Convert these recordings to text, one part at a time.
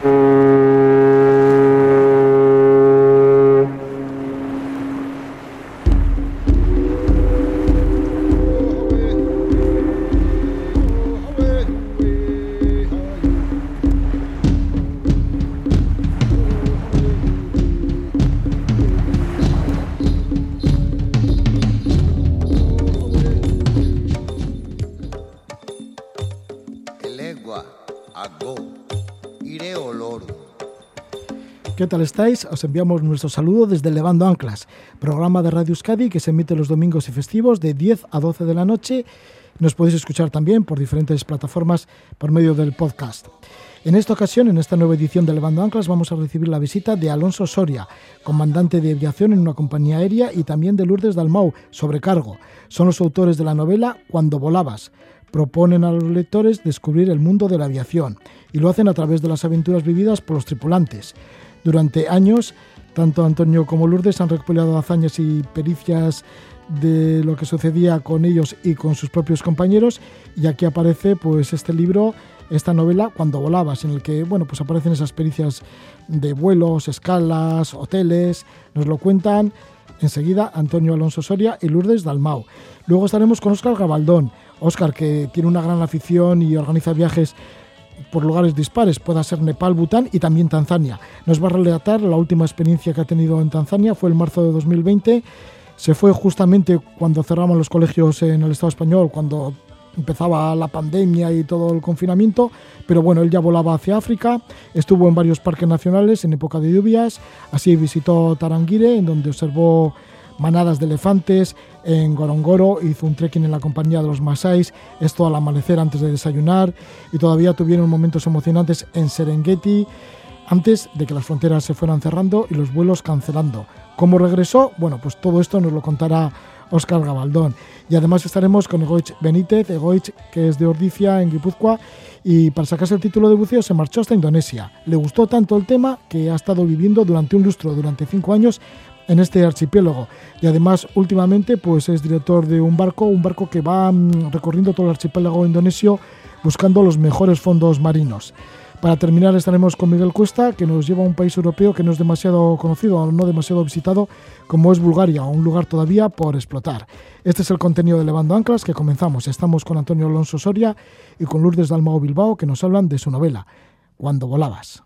¿Qué tal estáis? Os enviamos nuestro saludo desde Levando Anclas, programa de Radio Euskadi que se emite los domingos y festivos de 10 a 12 de la noche. Nos podéis escuchar también por diferentes plataformas por medio del podcast. En esta ocasión, en esta nueva edición de Levando Anclas, vamos a recibir la visita de Alonso Soria, comandante de aviación en una compañía aérea, y también de Lourdes Dalmau, sobrecargo. Son los autores de la novela Cuando volabas. Proponen a los lectores descubrir el mundo de la aviación y lo hacen a través de las aventuras vividas por los tripulantes. Durante años, tanto Antonio como Lourdes han recopilado hazañas y pericias de lo que sucedía con ellos y con sus propios compañeros. Y aquí aparece pues este libro esta novela cuando volabas en el que bueno pues aparecen esas pericias de vuelos escalas hoteles. Nos lo cuentan enseguida Antonio Alonso Soria y Lourdes Dalmau. Luego estaremos con Óscar Gabaldón. Óscar que tiene una gran afición y organiza viajes por lugares dispares, pueda ser Nepal, Bután y también Tanzania. Nos va a relatar la última experiencia que ha tenido en Tanzania, fue el marzo de 2020. Se fue justamente cuando cerramos los colegios en el Estado español, cuando empezaba la pandemia y todo el confinamiento, pero bueno, él ya volaba hacia África, estuvo en varios parques nacionales en época de lluvias, así visitó Tarangire, en donde observó manadas de elefantes, en Gorongoro hizo un trekking en la compañía de los Masáis, esto al amanecer antes de desayunar, y todavía tuvieron momentos emocionantes en Serengeti, antes de que las fronteras se fueran cerrando y los vuelos cancelando. ¿Cómo regresó? Bueno, pues todo esto nos lo contará Óscar Gabaldón. Y además estaremos con Egoich Benítez, Egoich que es de Ordicia, en Guipúzcoa, y para sacarse el título de buceo se marchó hasta Indonesia. Le gustó tanto el tema que ha estado viviendo durante un lustro, durante cinco años, en este archipiélago. Y además, últimamente, pues es director de un barco, un barco que va mm, recorriendo todo el archipiélago indonesio buscando los mejores fondos marinos. Para terminar estaremos con Miguel Cuesta, que nos lleva a un país europeo que no es demasiado conocido o no demasiado visitado, como es Bulgaria, un lugar todavía por explotar. Este es el contenido de Levando Anclas que comenzamos. Estamos con Antonio Alonso Soria y con Lourdes Dalmao Bilbao, que nos hablan de su novela, Cuando volabas.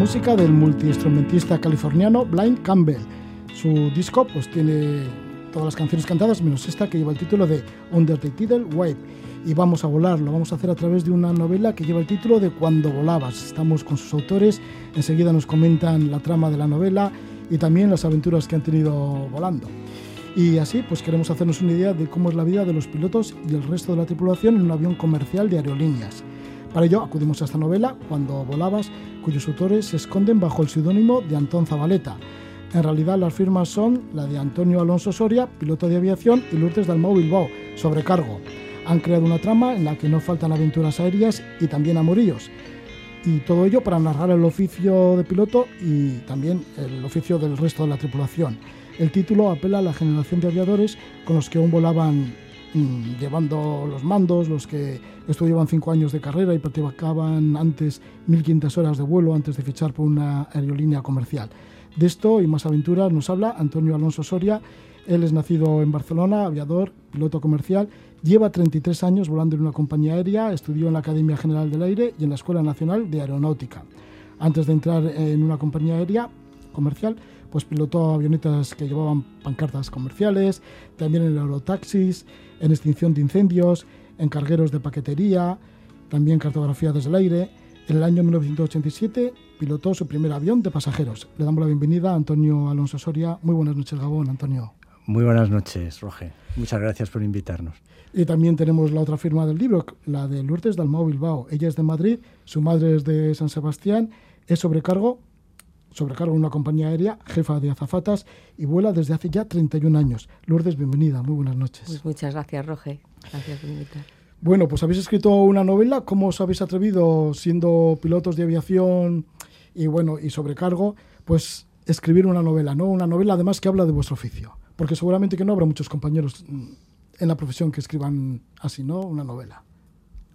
Música del multiinstrumentista californiano Blind Campbell. Su disco pues tiene todas las canciones cantadas menos esta que lleva el título de Under the Tidal Wave. Y vamos a volar, lo vamos a hacer a través de una novela que lleva el título de Cuando volabas. Estamos con sus autores, enseguida nos comentan la trama de la novela y también las aventuras que han tenido volando. Y así pues queremos hacernos una idea de cómo es la vida de los pilotos y el resto de la tripulación en un avión comercial de aerolíneas. Para ello acudimos a esta novela, Cuando volabas, cuyos autores se esconden bajo el seudónimo de Antón Zabaleta. En realidad las firmas son la de Antonio Alonso Soria, piloto de aviación, y Lourdes Dalmau Bilbao, sobrecargo. Han creado una trama en la que no faltan aventuras aéreas y también amoríos. Y todo ello para narrar el oficio de piloto y también el oficio del resto de la tripulación. El título apela a la generación de aviadores con los que aún volaban Mm, llevando los mandos, los que estudiaban cinco años de carrera y practicaban antes 1.500 horas de vuelo antes de fichar por una aerolínea comercial. De esto y más aventuras nos habla Antonio Alonso Soria. Él es nacido en Barcelona, aviador, piloto comercial, lleva 33 años volando en una compañía aérea, estudió en la Academia General del Aire y en la Escuela Nacional de Aeronáutica. Antes de entrar en una compañía aérea comercial, pues pilotó avionetas que llevaban pancartas comerciales, también en aerotaxis, en extinción de incendios, en cargueros de paquetería, también cartografía desde el aire. En el año 1987 pilotó su primer avión de pasajeros. Le damos la bienvenida a Antonio Alonso Soria. Muy buenas noches, Gabón, Antonio. Muy buenas noches, Roge. Muchas gracias por invitarnos. Y también tenemos la otra firma del libro, la de Lourdes Dalmau Bilbao. Ella es de Madrid, su madre es de San Sebastián, es sobrecargo, sobrecargo en una compañía aérea, jefa de azafatas y vuela desde hace ya 31 años. Lourdes, bienvenida, muy buenas noches. Pues muchas gracias, Roge. Gracias por invitar. Bueno, pues habéis escrito una novela. ¿Cómo os habéis atrevido, siendo pilotos de aviación y bueno, y sobrecargo, pues escribir una novela, ¿no? Una novela además que habla de vuestro oficio. Porque seguramente que no habrá muchos compañeros en la profesión que escriban así, ¿no? Una novela.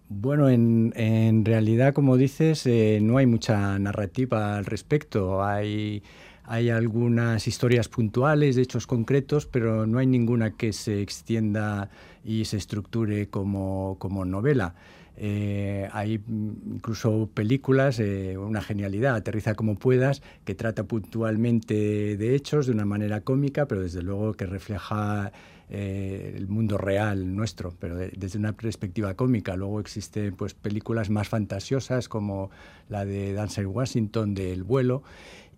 Bueno, en, en realidad, como dices, eh, no hay mucha narrativa al respecto. Hay, hay algunas historias puntuales hechos concretos, pero no hay ninguna que se extienda y se estructure como, como novela. Eh, hay incluso películas, eh, una genialidad, Aterriza como puedas, que trata puntualmente de hechos de una manera cómica, pero desde luego que refleja eh, el mundo real nuestro, pero desde una perspectiva cómica. Luego existen pues, películas más fantasiosas como la de Dancer Washington del vuelo.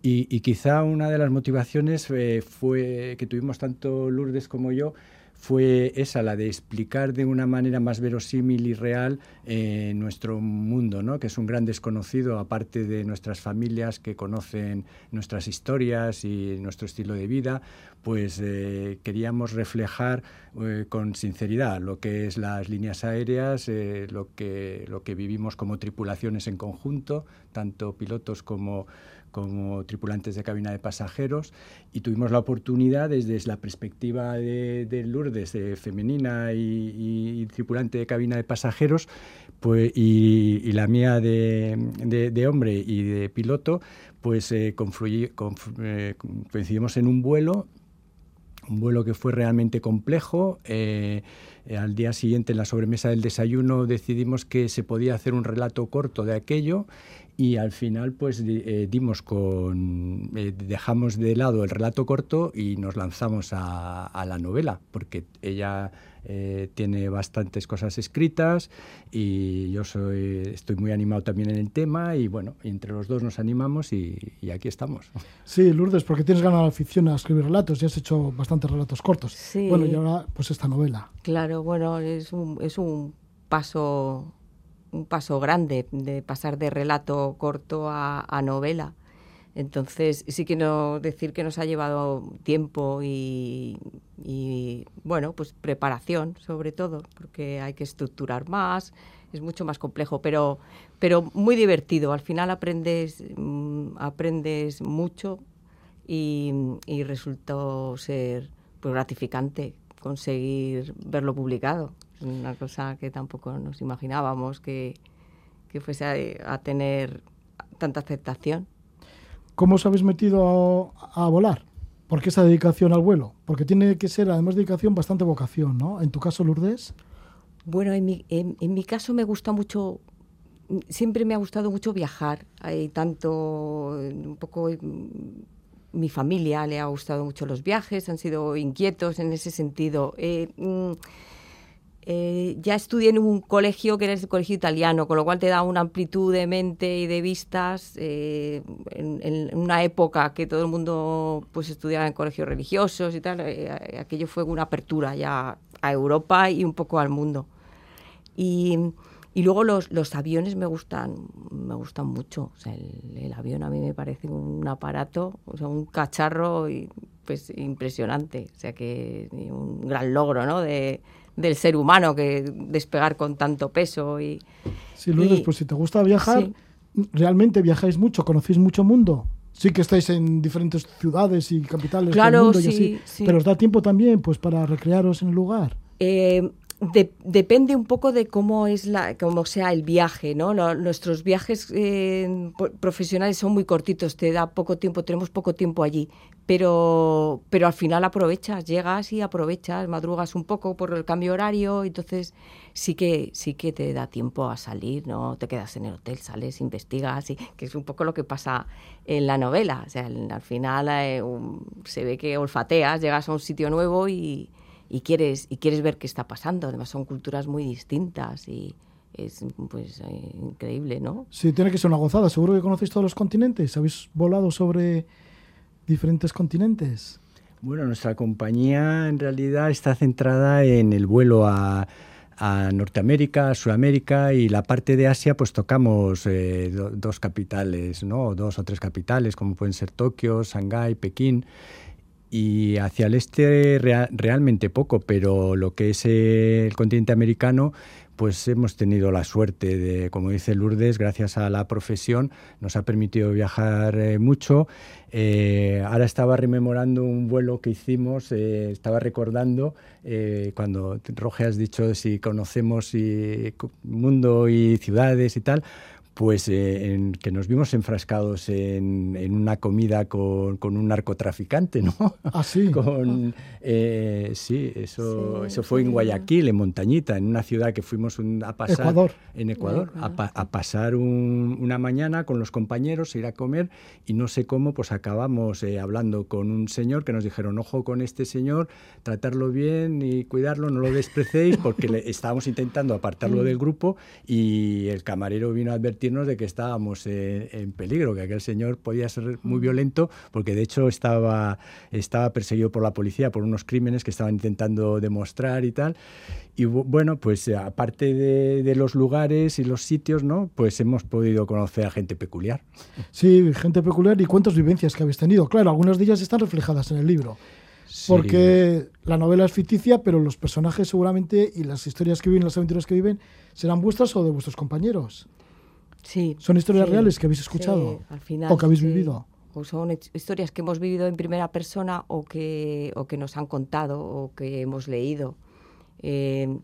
Y, y, quizá una de las motivaciones eh, fue que tuvimos tanto Lourdes como yo fue esa, la de explicar de una manera más verosímil y real eh, nuestro mundo, ¿no? que es un gran desconocido, aparte de nuestras familias que conocen nuestras historias y nuestro estilo de vida, pues eh, queríamos reflejar eh, con sinceridad lo que es las líneas aéreas, lo, que, lo que vivimos como tripulaciones en conjunto, tanto pilotos como como tripulantes de cabina de pasajeros y tuvimos la oportunidad desde la perspectiva de, Lourdes, de femenina y, tripulante de cabina de pasajeros, pues, y, la mía de, hombre y de piloto, pues eh, eh, coincidimos en un vuelo un vuelo que fue realmente complejo. Eh, al día siguiente, en la sobremesa del desayuno, decidimos que se podía hacer un relato corto de aquello y al final pues eh, dimos con eh, dejamos de lado el relato corto y nos lanzamos a, la novela porque ella eh, tiene bastantes cosas escritas y yo soy estoy muy animado también en el tema y bueno entre los dos nos animamos y, aquí estamos sí Lourdes porque tienes ganas de afición a escribir relatos y has hecho bastantes relatos cortos sí. bueno y ahora pues esta novela claro bueno es un, es un paso un paso grande de pasar de relato corto a, novela. Entonces, sí que no decir que nos ha llevado tiempo y, bueno, pues preparación sobre todo, porque hay que estructurar más, es mucho más complejo, pero, pero muy divertido. Al final aprendes, mm, aprendes mucho y, resultó ser pues, gratificante conseguir verlo publicado una cosa que tampoco nos imaginábamos que, que fuese a, tener tanta aceptación. ¿Cómo os habéis metido a, volar? ¿Por qué esa dedicación al vuelo? Porque tiene que ser, además de dedicación, bastante vocación, ¿no? En tu caso, Lourdes. Bueno, en mi, en, mi caso me gusta mucho, siempre me ha gustado mucho viajar. Hay tanto, un poco mi familia le ha gustado mucho los viajes, han sido inquietos en ese sentido. Eh, mm, eh, ya estudié en un colegio que era el colegio italiano, con lo cual te da una amplitud de mente y de vistas eh, en, una época que todo el mundo pues estudiaba en colegios religiosos y tal. Eh, aquello fue una apertura ya a Europa y un poco al mundo. Y, y luego los, los, aviones me gustan, me gustan mucho. O sea, el, el, avión a mí me parece un aparato, o sea, un cacharro y, pues impresionante. O sea que un gran logro, ¿no? De, del ser humano que despegar con tanto peso y sí Lourdes pues si te gusta viajar realmente viajáis mucho conocéis mucho mundo. Sí que estáis en diferentes ciudades y capitales del mundo y así pero os da tiempo también pues para recrearos en el lugar. Eh, depende un poco de cómo es la, cómo sea el viaje, ¿no? nuestros viajes eh, profesionales son muy cortitos, te da poco tiempo, tenemos poco tiempo allí, pero, pero al final aprovechas, llegas y aprovechas, madrugas un poco por el cambio horario, entonces sí que sí que te da tiempo a salir, no te quedas en el hotel, sales, investigas, y, que es un poco lo que pasa en la novela, o sea, al final eh, se ve que olfateas, llegas a un sitio nuevo y y quieres, y quieres ver qué está pasando. Además son culturas muy distintas y es pues eh, increíble, ¿no? Sí, tiene que ser una gozada. Seguro que conocéis todos los continentes. ¿Habéis volado sobre diferentes continentes? Bueno, nuestra compañía en realidad está centrada en el vuelo a, Norteamérica, a Sudamérica y la parte de Asia, pues tocamos eh, dos capitales, ¿no? Dos o tres capitales, como pueden ser Tokio, Shanghái, Pekín y hacia el este realmente poco, pero lo que es el continente americano, pues hemos tenido la suerte de, como dice Lourdes, gracias a la profesión, nos ha permitido viajar eh, mucho. Eh, ahora estaba rememorando un vuelo que hicimos, eh, estaba recordando cuando Roge has dicho si conocemos y, mundo y ciudades y tal pues eh, en, que nos vimos enfrascados en, una comida con, un narcotraficante, ¿no? Ah, sí. con, eh, sí, eso, eso fue en Guayaquil, en Montañita, en una ciudad que fuimos a pasar... Ecuador. En Ecuador, a, pasar una mañana con los compañeros, ir a comer y no sé cómo, pues acabamos eh, hablando con un señor que nos dijeron, ojo con este señor, tratarlo bien y cuidarlo, no lo desprecéis, porque le, estábamos intentando apartarlo mm. del grupo y el camarero vino a advertir de que estábamos en, peligro, que aquel señor podía ser muy violento, porque de hecho estaba, estaba perseguido por la policía por unos crímenes que estaban intentando demostrar y tal. Y bueno, pues eh, aparte de, los lugares y los sitios, ¿no? Pues hemos podido conocer a gente peculiar. Sí, gente peculiar y cuántas vivencias que habéis tenido. Claro, algunas de ellas están reflejadas en el libro. Porque la novela es ficticia, pero los personajes seguramente y las historias que viven, las aventuras que viven, serán vuestras o de vuestros compañeros. Sí. ¿Son historias reales que habéis escuchado? al final, ¿O que habéis vivido? O son historias que hemos vivido en primera persona o que, o que nos han contado o que hemos leído. Eh,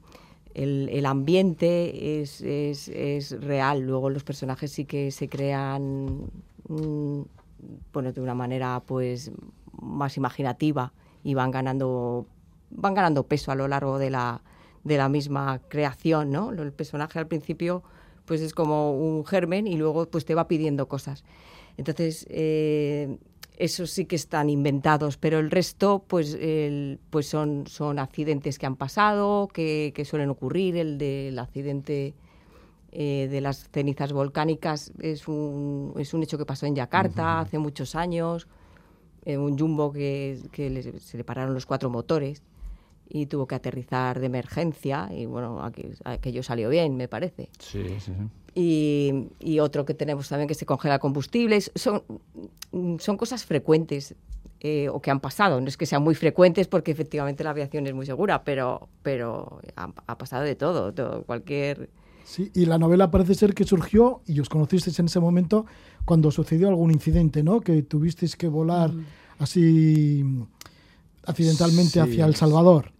el, ambiente es, es, es, real, luego los personajes sí que se crean mm, bueno, de una manera pues más imaginativa y van ganando van ganando peso a lo largo de la, de la misma creación, ¿no? El personaje al principio pues es como un germen y luego pues te va pidiendo cosas. Entonces, eh, esos sí que están inventados, pero el resto pues, pues son, son accidentes que han pasado, que, suelen ocurrir. El del accidente eh, de las cenizas volcánicas es un, es un hecho que pasó en Yakarta hace muchos años. Eh, un jumbo que, se le pararon los cuatro motores y tuvo que aterrizar de emergencia y bueno, aquello salió bien, me parece. Sí, sí, sí. Y, y, otro que tenemos también que se congela combustibles. Son, son cosas frecuentes eh, o que han pasado. No es que sean muy frecuentes porque efectivamente la aviación es muy segura, pero, pero ha, pasado de todo, cualquier... Sí, y la novela parece ser que surgió y os conocisteis en ese momento cuando sucedió algún incidente, ¿no? Que tuvisteis que volar así accidentalmente hacia El Salvador.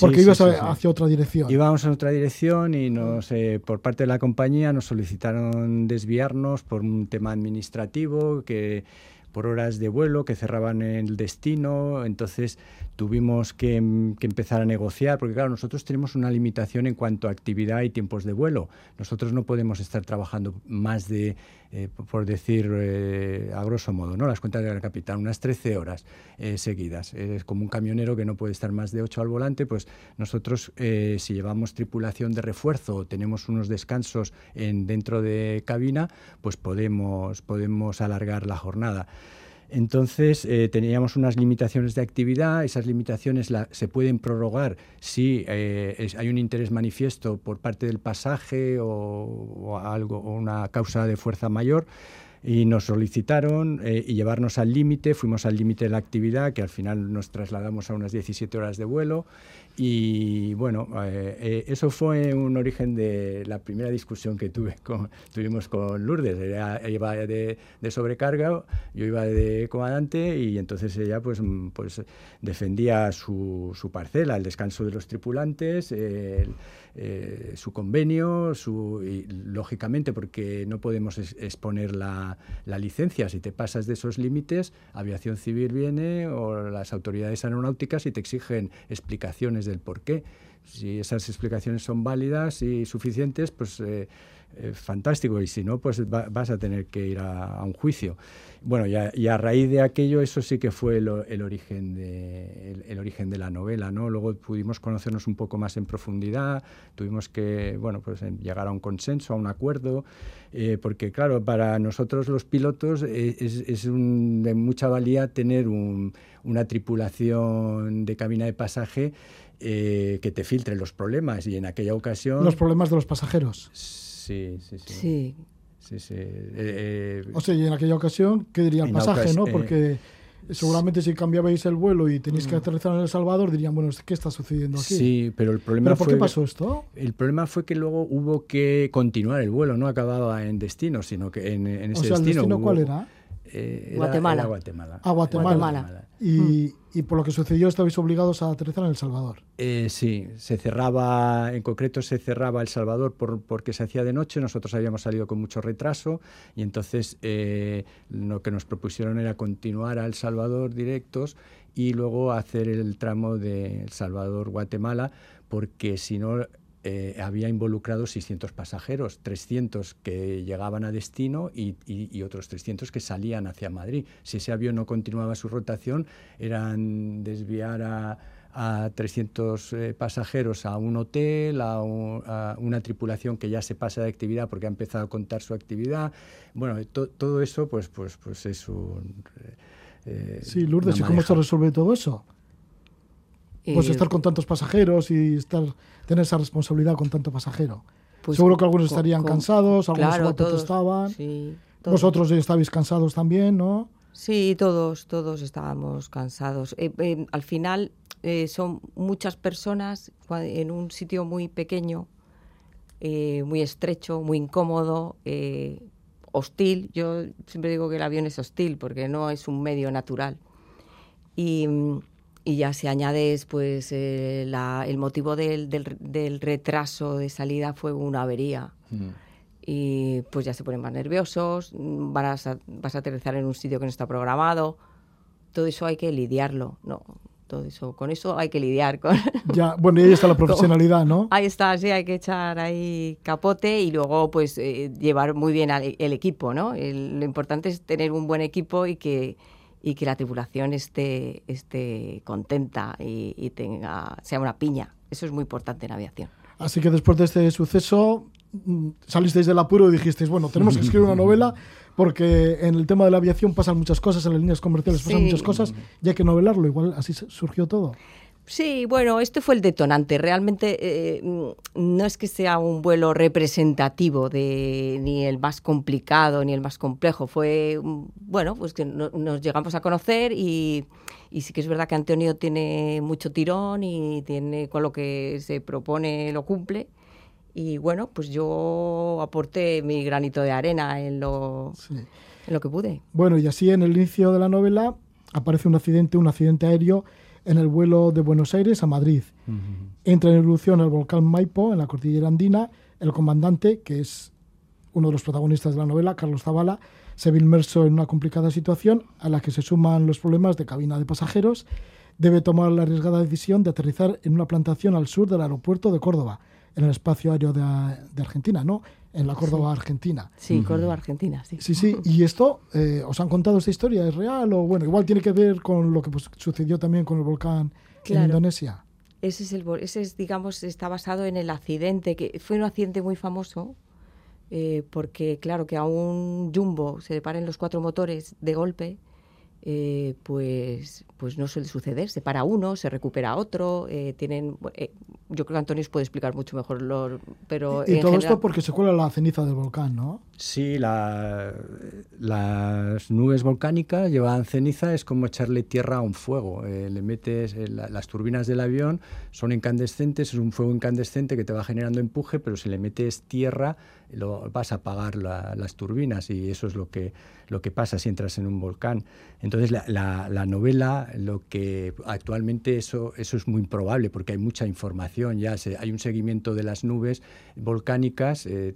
Porque ibas hacia otra dirección. Íbamos en otra dirección y nos, eh, por parte de la compañía nos solicitaron desviarnos por un tema administrativo que por horas de vuelo que cerraban el destino, entonces tuvimos que, empezar a negociar, porque claro, nosotros tenemos una limitación en cuanto a actividad y tiempos de vuelo. Nosotros no podemos estar trabajando más de, eh, por decir eh, a grosso modo, ¿no? las cuentas de la capital, unas 13 horas eh, seguidas. Es como un camionero que no puede estar más de 8 al volante, pues nosotros si llevamos tripulación de refuerzo o tenemos unos descansos en, dentro de cabina, pues podemos, podemos alargar la jornada. Entonces, eh, teníamos unas limitaciones de actividad, esas limitaciones se pueden prorrogar si eh, hay un interés manifiesto por parte del pasaje o, algo, o una causa de fuerza mayor y nos solicitaron eh, y llevarnos al límite, fuimos al límite de la actividad, que al final nos trasladamos a unas 17 horas de vuelo y bueno, eh, eh, eso fue un origen de la primera discusión que tuve con, tuvimos con Lourdes. Ella iba de, sobrecarga, yo iba de comandante y entonces ella pues, pues defendía su, su parcela, el descanso de los tripulantes, eh, su convenio, su, y, lógicamente porque no podemos exponer la, la, licencia. Si te pasas de esos límites, Aviación Civil viene o las autoridades aeronáuticas y te exigen explicaciones del por qué. Si esas explicaciones son válidas y suficientes, pues... Eh, eh, fantástico y si no, pues vas a tener que ir a, un juicio. Bueno, y a, raíz de aquello, eso sí que fue el, origen de, el, origen de la novela, ¿no? Luego pudimos conocernos un poco más en profundidad, tuvimos que, bueno, pues llegar a un consenso, a un acuerdo, eh, porque claro, para nosotros los pilotos eh, es, de mucha valía tener una tripulación de cabina de pasaje que te filtre los problemas y en aquella ocasión... Los problemas de los pasajeros. Sí, sí, sí. Sí. sí, eh, eh, o sea, y en aquella ocasión, ¿qué diría el pasaje, no? Eh, Porque seguramente si cambiabais el vuelo y tenéis que mm. aterrizar en El Salvador, dirían, bueno, ¿qué está sucediendo aquí? Sí, pero el problema ¿Pero por qué pasó esto? El problema fue que luego hubo que continuar el vuelo, no acababa en destino, sino que en, ese o sea, ¿el destino... cuál era? Eh, Guatemala. Guatemala. A Guatemala. Y, y, por lo que sucedió, estabais obligados a aterrizar en El Salvador. Eh, sí, se cerraba, en concreto se cerraba El Salvador por, porque se hacía de noche, nosotros habíamos salido con mucho retraso y entonces eh, lo que nos propusieron era continuar a El Salvador directos y luego hacer el tramo de El Salvador-Guatemala, porque si no eh, había involucrado 600 pasajeros, 300 que llegaban a destino y, otros 300 que salían hacia Madrid. Si ese avión no continuaba su rotación, eran desviar a, 300 eh, pasajeros a un hotel, a, una tripulación que ya se pasa de actividad porque ha empezado a contar su actividad. Bueno, todo eso pues, pues, pues es un... Eh, sí, Lourdes, ¿y cómo se resuelve todo eso? Pues estar con tantos pasajeros y estar tener esa responsabilidad con tanto pasajero. Pues Seguro que algunos estarían cansados, algunos claro, protestaban. Vosotros estabais cansados también, ¿no? Sí, todos, todos estábamos cansados. Eh, eh, al final eh, son muchas personas en un sitio muy pequeño, muy estrecho, muy incómodo, hostil. Yo siempre digo que el avión es hostil porque no es un medio natural. Y mm, y ya si añades pues eh, el motivo del, del, retraso de salida fue una avería. Mm. y pues ya se ponen más nerviosos vas a, vas a aterrizar en un sitio que no está programado. Todo eso hay que lidiarlo no todo eso con eso hay que lidiar con ya bueno y ahí está la profesionalidad no ahí está sí hay que echar ahí capote y luego pues eh, llevar muy bien el equipo no lo importante es tener un buen equipo y que y que la tripulación esté, esté contenta y, tenga, sea una piña. Eso es muy importante en aviación. Así que después de este suceso mm, salisteis del apuro y dijisteis, bueno, tenemos que escribir una novela porque en el tema de la aviación pasan muchas cosas, en las líneas comerciales pasan muchas cosas y hay que novelarlo. Igual así surgió todo. Sí, bueno, este fue el detonante. Realmente eh, no es que sea un vuelo representativo de ni el más complicado ni el más complejo. Fue, bueno, pues que nos llegamos a conocer y, sí que es verdad que Antonio tiene mucho tirón y tiene con lo que se propone lo cumple. Y bueno, pues yo aporté mi granito de arena en lo, en lo que pude. Bueno, y así en el inicio de la novela aparece un accidente, un accidente aéreo en el vuelo de Buenos Aires a Madrid. Entra en erupción el volcán Maipo en la cordillera andina. El comandante, que es uno de los protagonistas de la novela, Carlos Zavala, se ve inmerso en una complicada situación a la que se suman los problemas de cabina de pasajeros. Debe tomar la arriesgada decisión de aterrizar en una plantación al sur del aeropuerto de Córdoba, en el espacio aéreo de, Argentina, ¿no? En la Córdoba, Argentina. Sí, Córdoba, Argentina, sí. Sí, sí. ¿Y esto, eh, os han contado esta historia? ¿Es real? O bueno, igual tiene que ver con lo que pues, sucedió también con el volcán en Indonesia. Ese es, el, ese es, digamos, está basado en el accidente, que fue un accidente muy famoso, eh, porque claro, que a un jumbo se le paren los cuatro motores de golpe, eh, pues, pues no suele suceder. Se para uno, se recupera otro. Eh, tienen, eh, yo creo que Antonio puede explicar mucho mejor. Lo, pero y, todo esto porque se cuela la ceniza del volcán, ¿no? Sí, las nubes volcánicas llevan ceniza, es como echarle tierra a un fuego. le metes las turbinas del avión, son incandescentes, es un fuego incandescente que te va generando empuje, pero si le metes tierra, lo, vas a apagar las turbinas y eso es lo que, lo que pasa si entras en un volcán. Entonces la, novela, lo que actualmente eso, eso es muy improbable porque hay mucha información, ya hay un seguimiento de las nubes volcánicas, eh,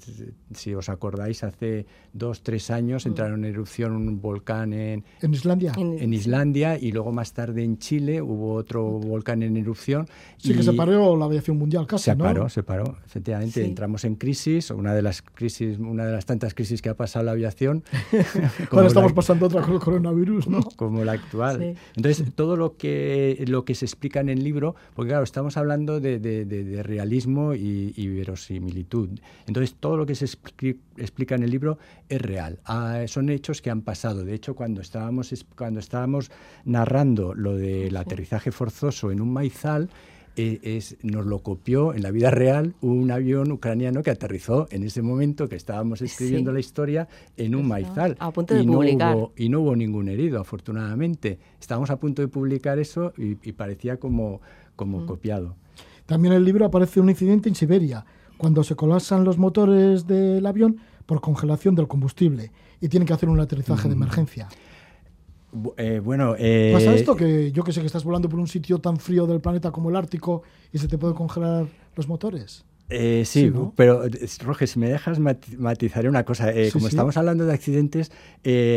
si os acordáis, hace dos, tres años mm. entraron en erupción un volcán en, ¿En Islandia. En, Islandia y luego más tarde en Chile hubo otro volcán en erupción. Sí, que se paró la aviación mundial casi, Se paró, se paró, efectivamente. Entramos en crisis, una de las crisis, una de las tantas crisis que ha pasado la aviación. Ahora estamos pasando otra con el coronavirus, ¿no? Como la actual. Entonces, todo lo que, lo que se explica en el libro, porque claro, estamos hablando de, realismo y, verosimilitud. Entonces, todo lo que se explica en el libro es real. Ah, son hechos que han pasado. De hecho, cuando estábamos, cuando estábamos narrando lo del aterrizaje forzoso en un maizal, e, es, nos lo copió en la vida real un avión ucraniano que aterrizó en ese momento que estábamos escribiendo la historia en un maizal. A punto de y publicar. No hubo, y no hubo ningún herido, afortunadamente. Estábamos a punto de publicar eso y, parecía como, como mm. copiado. También en el libro aparece un incidente en Siberia, cuando se colapsan los motores del avión por congelación del combustible y tienen que hacer un aterrizaje de mm. emergencia. Eh, bueno, eh, ¿Pasa esto? Que yo que sé que estás volando por un sitio tan frío del planeta como el Ártico y se te puede congelar los motores. Eh, sí, pero Roger, si me dejas matizaré una cosa. como estamos hablando de accidentes,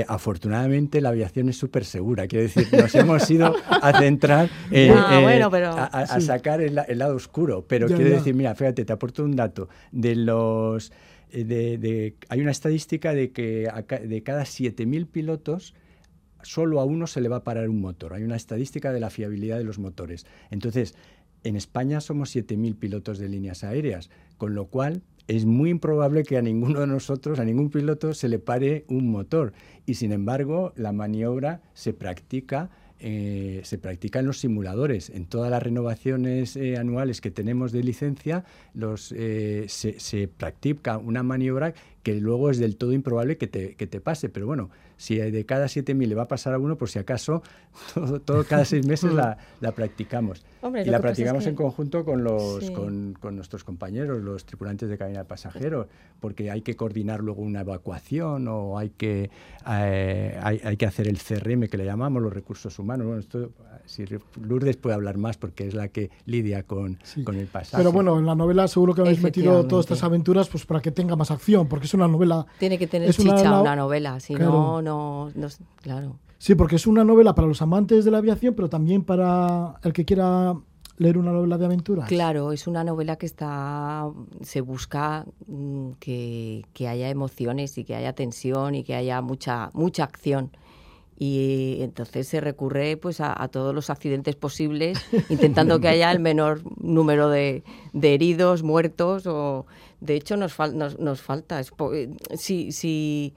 afortunadamente la aviación es súper segura. Quiero decir, nos hemos ido a centrar ah, a, sacar el, lado oscuro. Pero quiero decir, mira, fíjate, te aporto un dato. De los, de, hay una estadística de que de cada 7.000 pilotos, solo a uno se le va a parar un motor. Hay una estadística de la fiabilidad de los motores. Entonces, en España somos 7.000 pilotos de líneas aéreas, con lo cual es muy improbable que a ninguno de nosotros, a ningún piloto, se le pare un motor. Y sin embargo, la maniobra se practica eh, se practica en los simuladores. En todas las renovaciones eh, anuales que tenemos de licencia, eh, se, se, practica una maniobra que luego es del todo improbable que te, que te pase. Pero bueno, si de cada 7.000 le va a pasar a uno, por si acaso, todo, cada seis meses la, la practicamos. Y la practicamos en conjunto con, los, con, con, nuestros compañeros, los tripulantes de cabina de pasajeros, porque hay que coordinar luego una evacuación o hay que, eh, hay, hay, que hacer el CRM, que le llamamos, los recursos humanos. Bueno, esto, si Lourdes puede hablar más porque es la que lidia con, con el pasado. Pero bueno, en la novela seguro que habéis metido todas estas aventuras pues para que tenga más acción, porque es una novela... Tiene que tener chicha una, novela, si no, no, no, claro. Sí, porque es una novela para los amantes de la aviación, pero también para el que quiera leer una novela de aventuras. Claro, es una novela que está se busca mm, que, que, haya emociones y que haya tensión y que haya mucha mucha acción y entonces se recurre pues a, todos los accidentes posibles intentando que haya el menor número de, de heridos muertos o de hecho nos, nos, nos falta si, si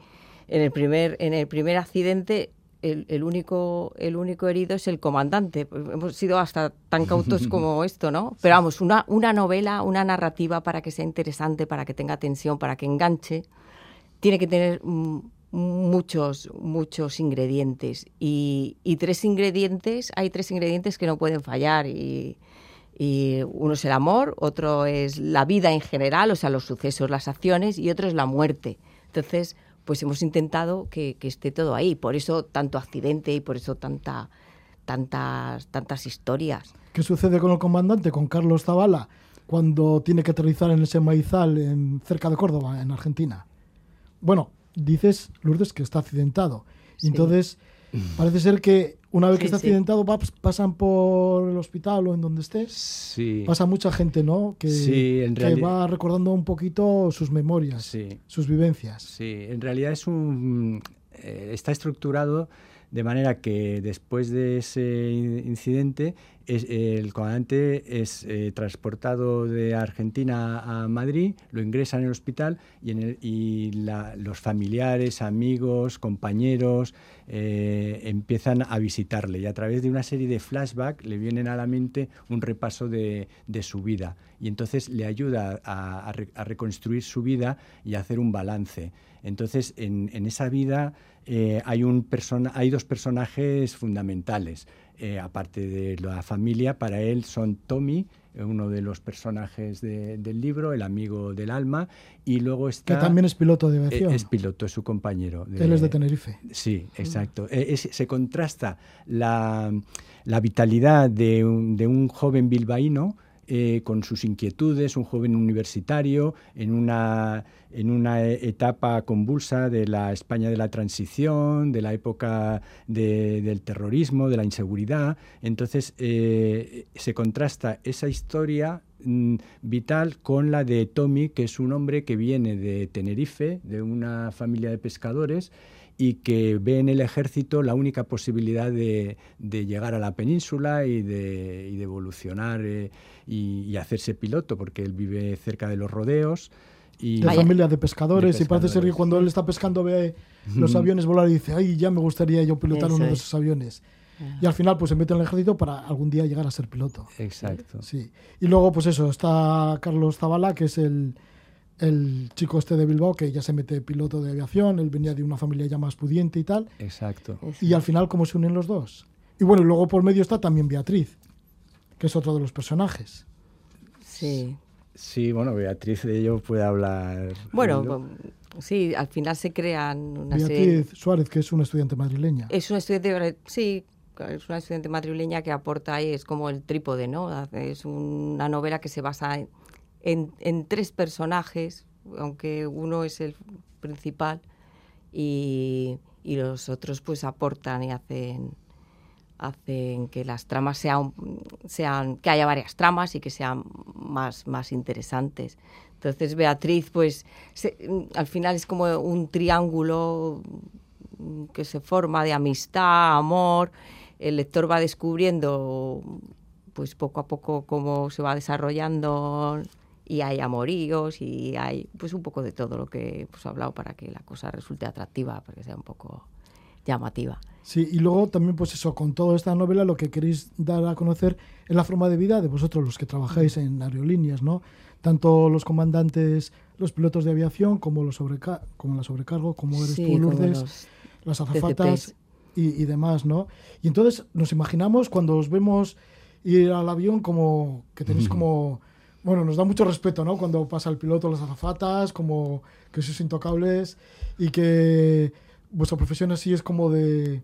en el primer en el primer accidente el, el, único el único herido es el comandante hemos sido hasta tan cautos como esto no pero vamos una una novela una narrativa para que sea interesante para que tenga tensión para que enganche tiene que tener muchos, muchos ingredientes. Y, tres ingredientes, hay tres ingredientes que no pueden fallar. Y, uno es el amor, otro es la vida en general, o sea, los sucesos, las acciones, y otro es la muerte. Entonces, pues hemos intentado que, esté todo ahí. Por eso tanto accidente y por eso tanta, tantas, tantas historias. ¿Qué sucede con el comandante, con Carlos Zavala, cuando tiene que aterrizar en ese maizal en, cerca de Córdoba, en Argentina? Bueno, dices, Lourdes, que está accidentado. Entonces, parece ser que una vez que está accidentado pasan por el hospital o en donde esté. Sí. Pasa mucha gente, ¿no? Que, va recordando un poquito sus memorias, sus vivencias. Sí, en realidad es un... Eh, está estructurado de manera que después de ese incidente el comandante es eh, transportado de Argentina a Madrid, lo ingresan en el hospital y, en los familiares, amigos, compañeros eh, empiezan a visitarle y a través de una serie de flashbacks le vienen a la mente un repaso de, su vida y entonces le ayuda a, reconstruir su vida y a hacer un balance. Entonces en, esa vida eh, hay, un hay dos personajes fundamentales. eh, aparte de la familia, para él son Tommy, uno de los personajes del libro, el amigo del alma, y luego está... Que también es piloto de aviación. Es, piloto, es su compañero. Él es de Tenerife. Sí, exacto. E, se contrasta la, vitalidad de un, de un joven bilbaíno eh, con sus inquietudes, un joven universitario en una, en una etapa convulsa de la España de la transición, de la época del terrorismo, de la inseguridad. Entonces eh, se contrasta esa historia mm, vital con la de Tommy, que es un hombre que viene de Tenerife, de una familia de pescadores, y que ve en el ejército la única posibilidad de, llegar a la península y de, evolucionar eh, y, hacerse piloto, porque él vive cerca de los rodeos. Y la familia de pescadores, y parece ser que cuando él está pescando ve los aviones volar y dice, ay, ya me gustaría yo pilotar uno de esos aviones. Ah. Y al final pues se mete en el ejército para algún día llegar a ser piloto. Exacto. Sí. Y luego pues eso, está Carlos Zavala, que es el, el chico este de Bilbao que ya se mete piloto de aviación, él venía de una familia ya más pudiente y tal. Exacto. Y al final, ¿cómo se unen los dos? Y bueno, luego por medio está también Beatriz, que es otro de los personajes. Sí. Sí, bueno, Beatriz de ello puede hablar. Bueno, sí, al final se crean una Beatriz Suárez, que es una estudiante madrileña. Es una estudiante, sí, es una estudiante madrileña que aporta ahí, es como el trípode, ¿no? Es una novela que se basa en en, tres personajes, aunque uno es el principal y, los otros pues aportan y hacen hacen que las tramas sean, sean que haya varias tramas y que sean más, más interesantes. Entonces Beatriz pues al final es como un triángulo que se forma de amistad, amor, el lector va descubriendo pues poco a poco cómo se va desarrollando y hay amoríos y hay pues un poco de todo lo que pues, he hablado para que la cosa resulte atractiva, para que sea un poco llamativa. Sí, y luego también pues eso, con toda esta novela lo que queréis dar a conocer es la forma de vida de vosotros los que trabajáis en aerolíneas, ¿no? Tanto los comandantes, los pilotos de aviación, como los sobreca como la sobrecargo, como eres tú, Lourdes, las azafatas y, y, demás, ¿no? Y entonces nos imaginamos cuando os vemos ir al avión como que tenéis como bueno, nos da mucho respeto, ¿no? Cuando pasa el piloto, las azafatas, como que sois intocables y que vuestra profesión así es como de,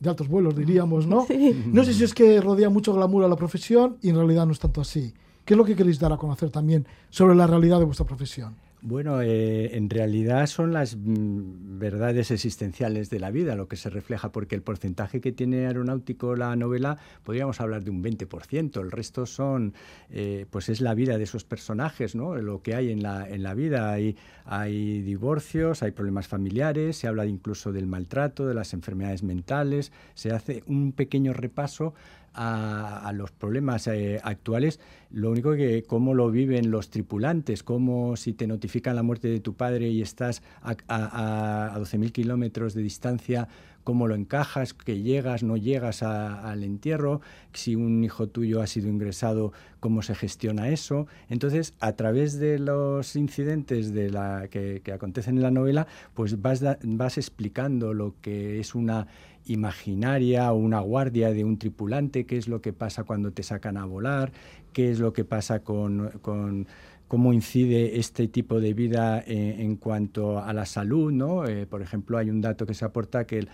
de altos vuelos, diríamos, ¿no? No sé si es que rodea mucho glamour a la profesión y en realidad no es tanto así. ¿Qué es lo que queréis dar a conocer también sobre la realidad de vuestra profesión? Bueno, eh, en realidad son las mm, verdades existenciales de la vida lo que se refleja, porque el porcentaje que tiene aeronáutico la novela, podríamos hablar de un 20%, el resto son, eh, pues es la vida de esos personajes, ¿no? Lo que hay en la, en la vida, hay, hay divorcios, hay problemas familiares, se habla incluso del maltrato, de las enfermedades mentales, se hace un pequeño repaso a, los problemas eh, actuales, lo único que cómo lo viven los tripulantes, cómo si te notifican la muerte de tu padre y estás a, a, a 12.000 kilómetros de distancia, cómo lo encajas, que llegas, no llegas al entierro, si un hijo tuyo ha sido ingresado, cómo se gestiona eso. Entonces, a través de los incidentes de la, que, que acontecen en la novela, pues vas, vas explicando lo que es una imaginaria o una guardia de un tripulante, qué es lo que pasa cuando te sacan a volar, qué es lo que pasa con, cómo incide este tipo de vida en, cuanto a la salud, ¿no? Eh, por ejemplo, hay un dato que se aporta que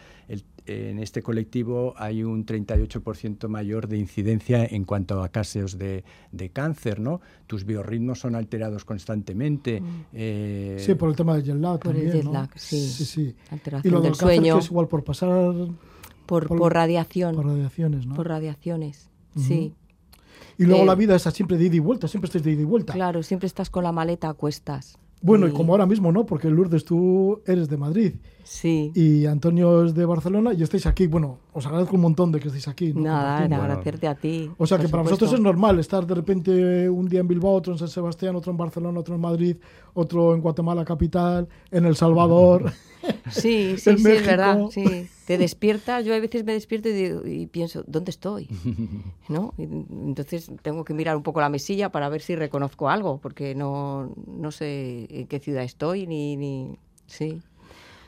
en este colectivo hay un 38% mayor de incidencia en cuanto a casos de, cáncer, ¿no? Tus biorritmos son alterados constantemente. Mm. Eh, sí, por el tema del jet lag por el jet lag, sí. sí, sí. Alteración y lo del, sueño. es igual por pasar... Por, por, radiación. Por radiaciones, ¿no? Por radiaciones, sí. Y luego la vida es siempre de ida y vuelta, siempre estás de ida y vuelta. Claro, siempre estás con la maleta a cuestas. Bueno, y, como ahora mismo, ¿no? Porque Lourdes, tú eres de Madrid. Sí. Y Antonio es de Barcelona y estáis aquí. Bueno, os agradezco un montón de que estéis aquí. Nada, agradecerte a ti. O sea, que para vosotros es normal estar de repente un día en Bilbao, otro en San Sebastián, otro en Barcelona, otro en Madrid, otro en Guatemala capital, en El Salvador. Sí, sí, sí, es verdad. Sí. Te despiertas, yo a veces me despierto y, pienso, ¿dónde estoy? ¿No? entonces tengo que mirar un poco la mesilla para ver si reconozco algo, porque no, no sé en qué ciudad estoy ni... ni sí.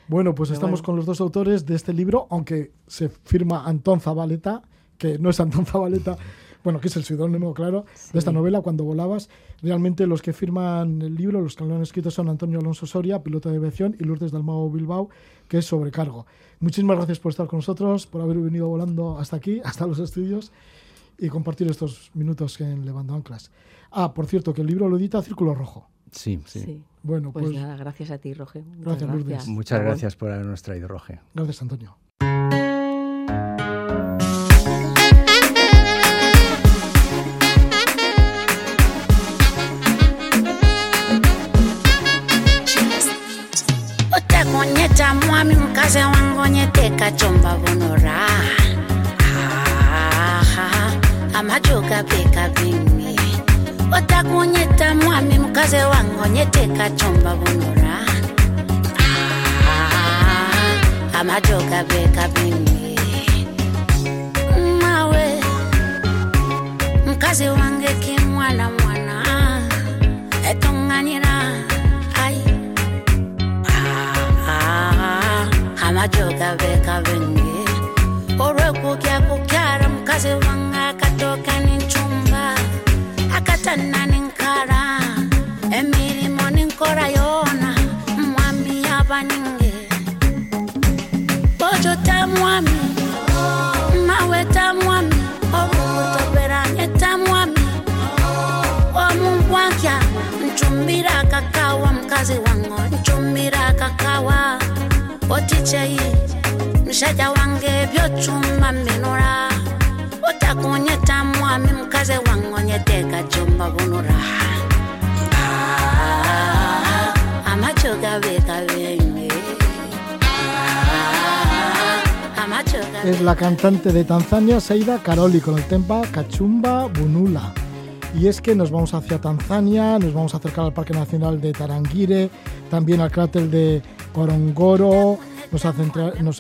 Bueno, pues estamos con los dos autores de este libro, aunque se firma Antón Zabaleta, que no es Antón Zabaleta, bueno, que es el seudónimo, claro, de esta novela, Cuando volabas. Realmente los que firman el libro, los que lo han escrito son Antonio Alonso Soria, piloto de aviación, y Lourdes Dalmao Bilbao, que es sobrecargo. Muchísimas gracias por estar con nosotros, por haber venido volando hasta aquí, hasta los estudios, y compartir estos minutos en Levando Anclas. Ah, por cierto, que el libro lo edita Círculo Rojo. Sí, sí. Bueno, pues, pues, nada, gracias a ti, Roge. gracias, Lourdes. Muchas gracias por habernos traído, Roge. Gracias, Antonio. utakuonyeta mwami mkaze wangonyeteka chomba vonora amajoga beka bimi utakuonyeta mwami kaze wankonyeteka chomba bunora ah, amajoka beka mimi mawe Mkaze wange kimwana mwana etonganyira ai. Ah, ah, ah amajoka beka bengi kakawa mkazi wango ncumbira kakawa. Otichei mshaja wange byochumba minura utakunyeta mwami mkazi wango nyeteka chumba bunura Ah, Ah, amachoga Es la cantante de Tanzania, Seida Karoli, con el tempa Kachumba Bunula. Y es que nos vamos hacia Tanzania, nos vamos a acercar al Parque Nacional de Tarangire, también al cráter de Gorongoro, nos,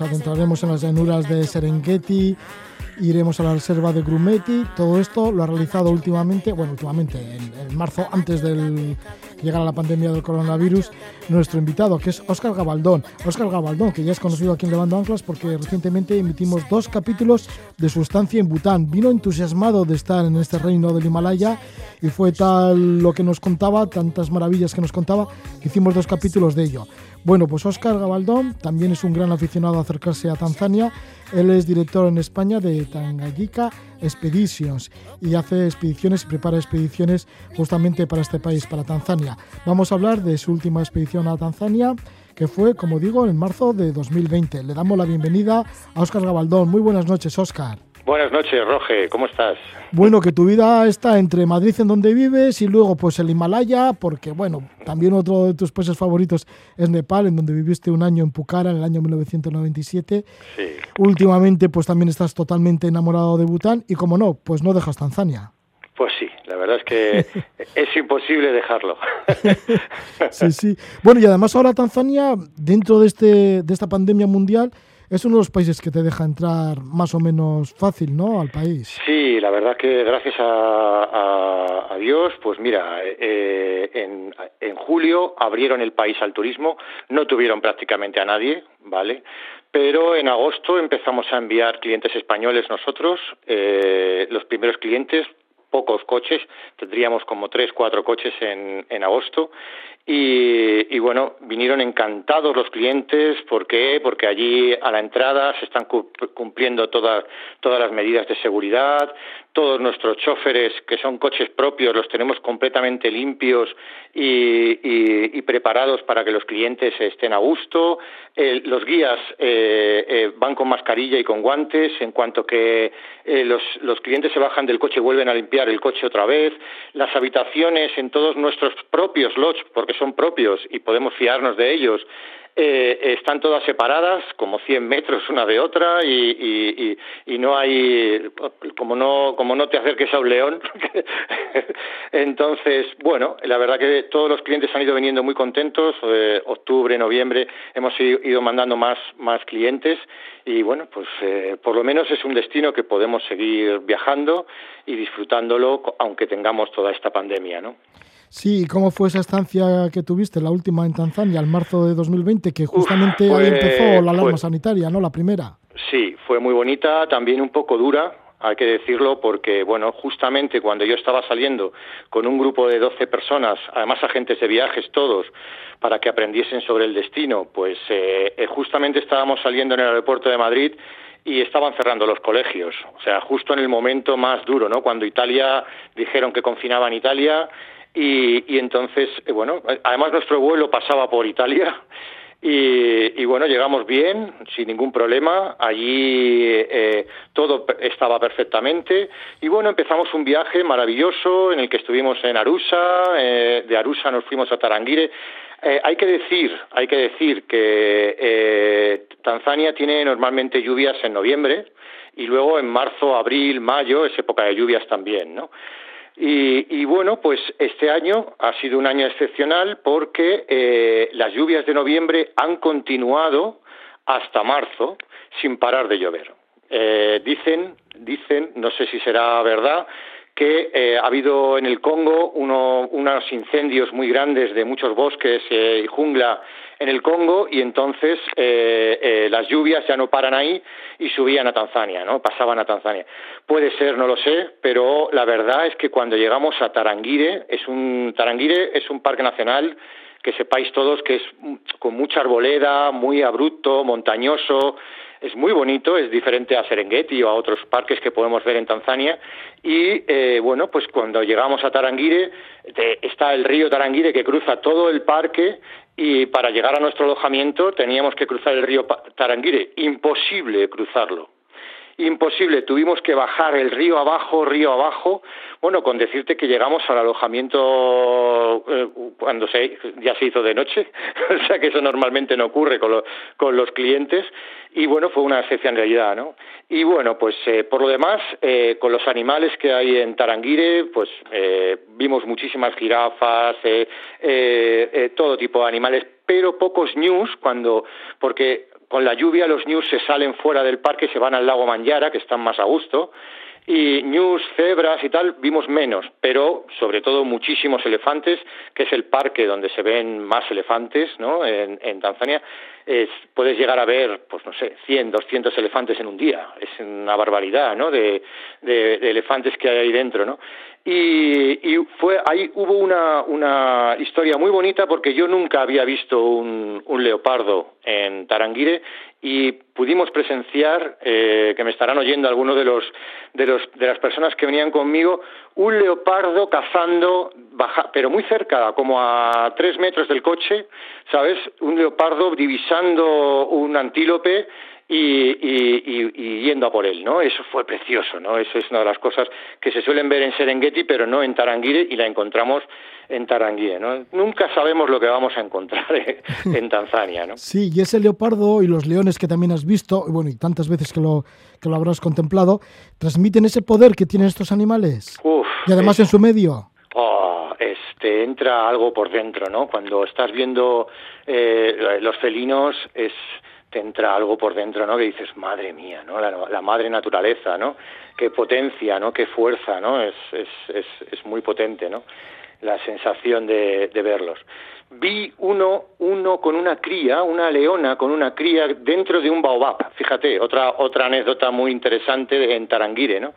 adentraremos en las llanuras de Serengeti, iremos a la reserva de Grumeti. Todo esto lo ha realizado últimamente, bueno, últimamente, en, marzo, antes del que llegara la pandemia del coronavirus, nuestro invitado, que es Óscar Gabaldón. Óscar Gabaldón, que ya es conocido aquí en Levando Anclas porque recientemente emitimos dos capítulos de su estancia en Bután. Vino entusiasmado de estar en este reino del Himalaya y fue tal lo que nos contaba, tantas maravillas que nos contaba, que hicimos dos capítulos de ello. Bueno, pues Óscar Gabaldón también es un gran aficionado a acercarse a Tanzania. Él es director en España de Tanganyika Expeditions y hace expediciones y prepara expediciones justamente para este país, para Tanzania. Vamos a hablar de su última expedición a Tanzania, que fue, como digo, en marzo de 2020. Le damos la bienvenida a Óscar Gabaldón. Muy buenas noches, Óscar. Buenas noches, Roge, ¿cómo estás? Bueno, que tu vida está entre Madrid, en donde vives, y luego pues el Himalaya, porque bueno, también otro de tus países favoritos es Nepal, en donde viviste un año en Pucara, en el año 1997. Sí. Últimamente pues también estás totalmente enamorado de Bután, y como no, pues no dejas Tanzania. Pues sí, la verdad es que es imposible dejarlo. Sí, sí. Bueno, y además ahora Tanzania, dentro de, este, de esta pandemia mundial, es uno de los países que te deja entrar más o menos fácil, ¿no? Al país. Sí, la verdad que gracias a, Dios, pues mira, eh, en, en julio abrieron el país al turismo, no tuvieron prácticamente a nadie, ¿vale? Pero en agosto empezamos a enviar clientes españoles nosotros, eh, los primeros clientes, pocos coches, tendríamos como tres, cuatro coches en, en agosto. Y, y bueno, vinieron encantados los clientes. ¿Por qué? Porque allí a la entrada se están cu- cumpliendo todas, todas las medidas de seguridad. Todos nuestros choferes, que son coches propios, los tenemos completamente limpios y, preparados para que los clientes estén a gusto. Los guías eh, eh, van con mascarilla y con guantes. En cuanto que eh, los, los clientes se bajan del coche, vuelven a limpiar el coche otra vez. Las habitaciones en todos nuestros propios lodge, porque son propios y podemos fiarnos de ellos, eh, están todas separadas, como 100 metros una de otra, y, y- no hay, como no, como no te acerques a un león. Entonces, bueno, la verdad que todos los clientes han ido viniendo muy contentos. eh, octubre, noviembre, hemos ido mandando más, más clientes, y bueno, pues eh, por lo menos es un destino que podemos seguir viajando y disfrutándolo, aunque tengamos toda esta pandemia, ¿no? Sí, ¿y ¿cómo fue esa estancia que tuviste, la última en Tanzania, el marzo de 2020, que justamente fue- ahí empezó la alarma fue- sanitaria, ¿no? La primera. Sí, fue muy bonita, también un poco dura, hay que decirlo, porque, bueno, justamente cuando yo estaba saliendo con un grupo de 12 personas, además agentes de viajes todos, para que aprendiesen sobre el destino, pues eh, eh, justamente estábamos saliendo en el aeropuerto de Madrid y estaban cerrando los colegios. O sea, justo en el momento más duro, ¿no? Cuando Italia dijeron que confinaban Italia y, entonces, eh, bueno, además nuestro vuelo pasaba por Italia y, bueno, llegamos bien, sin ningún problema. Allí eh, todo estaba perfectamente. Y bueno, empezamos un viaje maravilloso en el que estuvimos en Arusa. Eh, de Arusa nos fuimos a Tarangire. Eh, hay que decir, hay que decir que Tanzania tiene normalmente lluvias en noviembre y luego en marzo, abril, mayo es época de lluvias también, ¿no? Y, bueno, pues este año ha sido un año excepcional porque eh, las lluvias de noviembre han continuado hasta marzo sin parar de llover. Eh, dicen, dicen, no sé si será verdad, que eh, ha habido en el Congo unos incendios muy grandes de muchos bosques y jungla en el Congo y entonces eh, eh, las lluvias ya no paran ahí y subían a Tanzania, ¿no? Pasaban a Tanzania. Puede ser, no lo sé, pero la verdad es que cuando llegamos a Tarangire, es un Tarangire es un parque nacional que sepáis todos que es con mucha arboleda, muy abrupto, montañoso, es muy bonito, es diferente a Serengeti o a otros parques que podemos ver en Tanzania. Y eh, bueno, pues cuando llegamos a Tarangire, está el río Tarangire que cruza todo el parque y para llegar a nuestro alojamiento teníamos que cruzar el río Tarangire. Imposible cruzarlo. Imposible, tuvimos que bajar el río abajo, río abajo. Bueno, con decirte que llegamos al alojamiento eh, cuando ya se hizo de noche, o sea que eso normalmente no ocurre con, con los clientes y bueno, fue una excepcionalidad, ¿no? Y bueno, pues eh, por lo demás, eh, con los animales que hay en Tarangire, pues vimos muchísimas jirafas, todo tipo de animales, pero pocos news cuando, porque con la lluvia los news se salen fuera del parque, se van al lago Manyara, que están más a gusto, y news, cebras y tal vimos menos, pero sobre todo muchísimos elefantes, que es el parque donde se ven más elefantes, ¿no? En Tanzania puedes llegar a ver, pues no sé, 100, 200 elefantes en un día. Es una barbaridad, ¿no? De, elefantes que hay ahí dentro, ¿no? Y, fue ahí hubo una, una historia muy bonita porque yo nunca había visto un, un leopardo en Tarangire y pudimos presenciar, eh, que me estarán oyendo algunos de los, de los de las personas que venían conmigo, un leopardo cazando, baja, pero muy cerca, como a tres metros del coche, ¿sabes? Un leopardo divisando un antílope y, yendo a por él, ¿no? Eso fue precioso, ¿no? Eso es una de las cosas que se suelen ver en Serengeti, pero no en Tarangire, y la encontramos en Tarangire, ¿no? Nunca sabemos lo que vamos a encontrar en Tanzania, ¿no? Sí, y ese leopardo y los leones que también has visto, y bueno, y tantas veces que lo, que lo habrás contemplado, transmiten ese poder que tienen estos animales. y además en su medio. Oh, este, entra algo por dentro, ¿no? Cuando estás viendo eh, los felinos es te entra algo por dentro, ¿no? Que dices, madre mía, ¿no? La, madre naturaleza, ¿no? Qué potencia, ¿no? Qué fuerza, ¿no? Es, es, es, es muy potente, ¿no? La sensación de, de verlos. Vi uno, uno con una cría, una leona con una cría dentro de un baobab. Fíjate, otra, otra anécdota muy interesante en Tarangire, ¿no?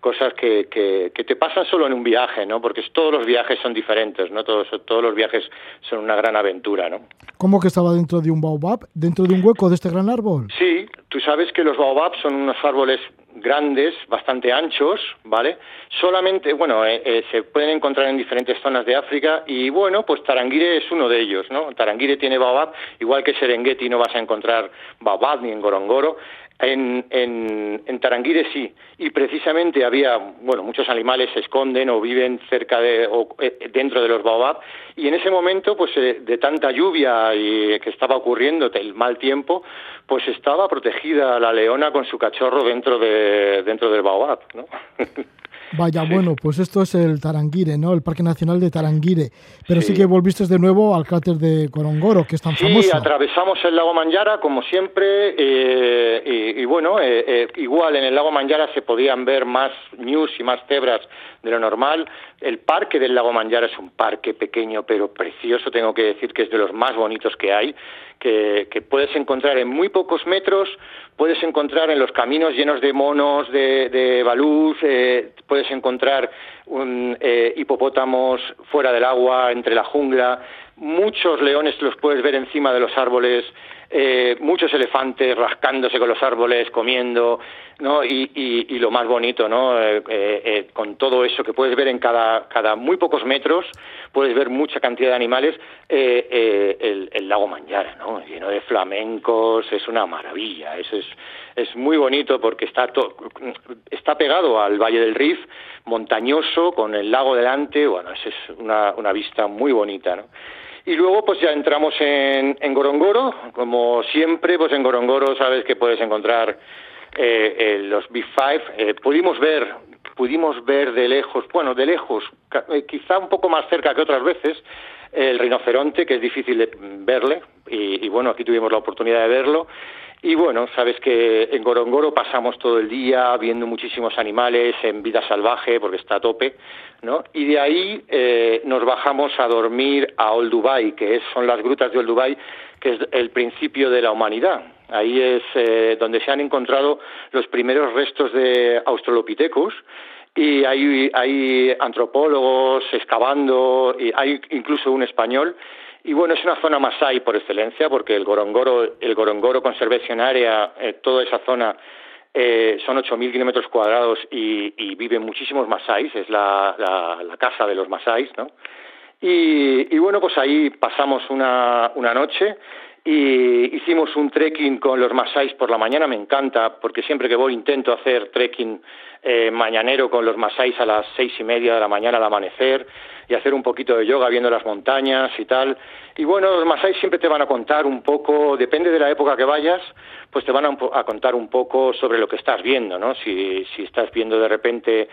cosas que, que, te pasan solo en un viaje, ¿no? Porque todos los viajes son diferentes, ¿no? Todos, todos los viajes son una gran aventura, ¿no? ¿Cómo que estaba dentro de un baobab? ¿Dentro de un hueco de este gran árbol? Sí, tú sabes que los baobabs son unos árboles grandes, bastante anchos, ¿vale? Solamente, bueno, eh, eh, se pueden encontrar en diferentes zonas de África y bueno, pues Tarangire es uno de ellos, ¿no? Tarangire tiene baobab, igual que Serengeti no vas a encontrar baobab ni en Gorongoro, en, en, en, Tarangire sí, y precisamente había, bueno, muchos animales se esconden o viven cerca de, o eh, dentro de los baobab, y en ese momento, pues eh, de tanta lluvia y que estaba ocurriendo, el mal tiempo, pues estaba protegida la leona con su cachorro dentro de dentro del baobab, ¿no? Vaya, bueno, pues esto es el Tarangire, ¿no? El Parque Nacional de Tarangire. Pero sí, que volviste de nuevo al cráter de Corongoro, que es tan famoso. Sí, atravesamos el lago Manyara, como siempre, eh, y, bueno, eh, eh, igual en el lago Manyara se podían ver más news y más cebras de lo normal. El parque del lago Manyara es un parque pequeño pero precioso, tengo que decir que es de los más bonitos que hay que, puedes encontrar en muy pocos metros, puedes encontrar en los caminos llenos de monos, de, de balús, eh, puedes encontrar un, eh, hipopótamos fuera del agua, entre la jungla, muchos leones los puedes ver encima de los árboles, eh, muchos elefantes rascándose con los árboles, comiendo, ¿no? Y, y, lo más bonito, ¿no? Eh, eh, con todo eso que puedes ver en cada, cada muy pocos metros, puedes ver mucha cantidad de animales, el, lago Manjara, ¿no? Lleno de flamencos, es una maravilla, eso es, es muy bonito porque está, está pegado al Valle del Rif, montañoso, con el lago delante, bueno, es una, una vista muy bonita, ¿no? Y luego pues ya entramos en, Gorongoro, como siempre, pues en Gorongoro sabes que puedes encontrar eh, eh, los Big Five. Eh, pudimos ver, pudimos ver de lejos, bueno, de lejos, quizá un poco más cerca que otras veces, el rinoceronte, que es difícil de verle, y, y bueno, aquí tuvimos la oportunidad de verlo. Y bueno, sabes que en Gorongoro pasamos todo el día viendo muchísimos animales en vida salvaje porque está a tope, ¿no? Y de ahí eh, nos bajamos a dormir a Old Dubai, que son las grutas de Old Dubai, que es el principio de la humanidad. Ahí es eh, donde se han encontrado los primeros restos de Australopithecus y hay, hay antropólogos excavando, y hay incluso un español y bueno, es una zona masái por excelencia, porque el Gorongoro, el Gorongoro Conservation Area, eh, toda esa zona eh, son 8.000 kilómetros cuadrados y, y, viven muchísimos masáis, es la, casa de los masáis, ¿no? Y, bueno, pues ahí pasamos una, una noche y hicimos un trekking con los masáis por la mañana, me encanta, porque siempre que voy intento hacer trekking eh, mañanero con los masáis a las seis y media de la mañana al amanecer y hacer un poquito de yoga viendo las montañas y tal. Y bueno, los masáis siempre te van a contar un poco, depende de la época que vayas, pues te van a, a contar un poco sobre lo que estás viendo, ¿no? Si, si estás viendo de repente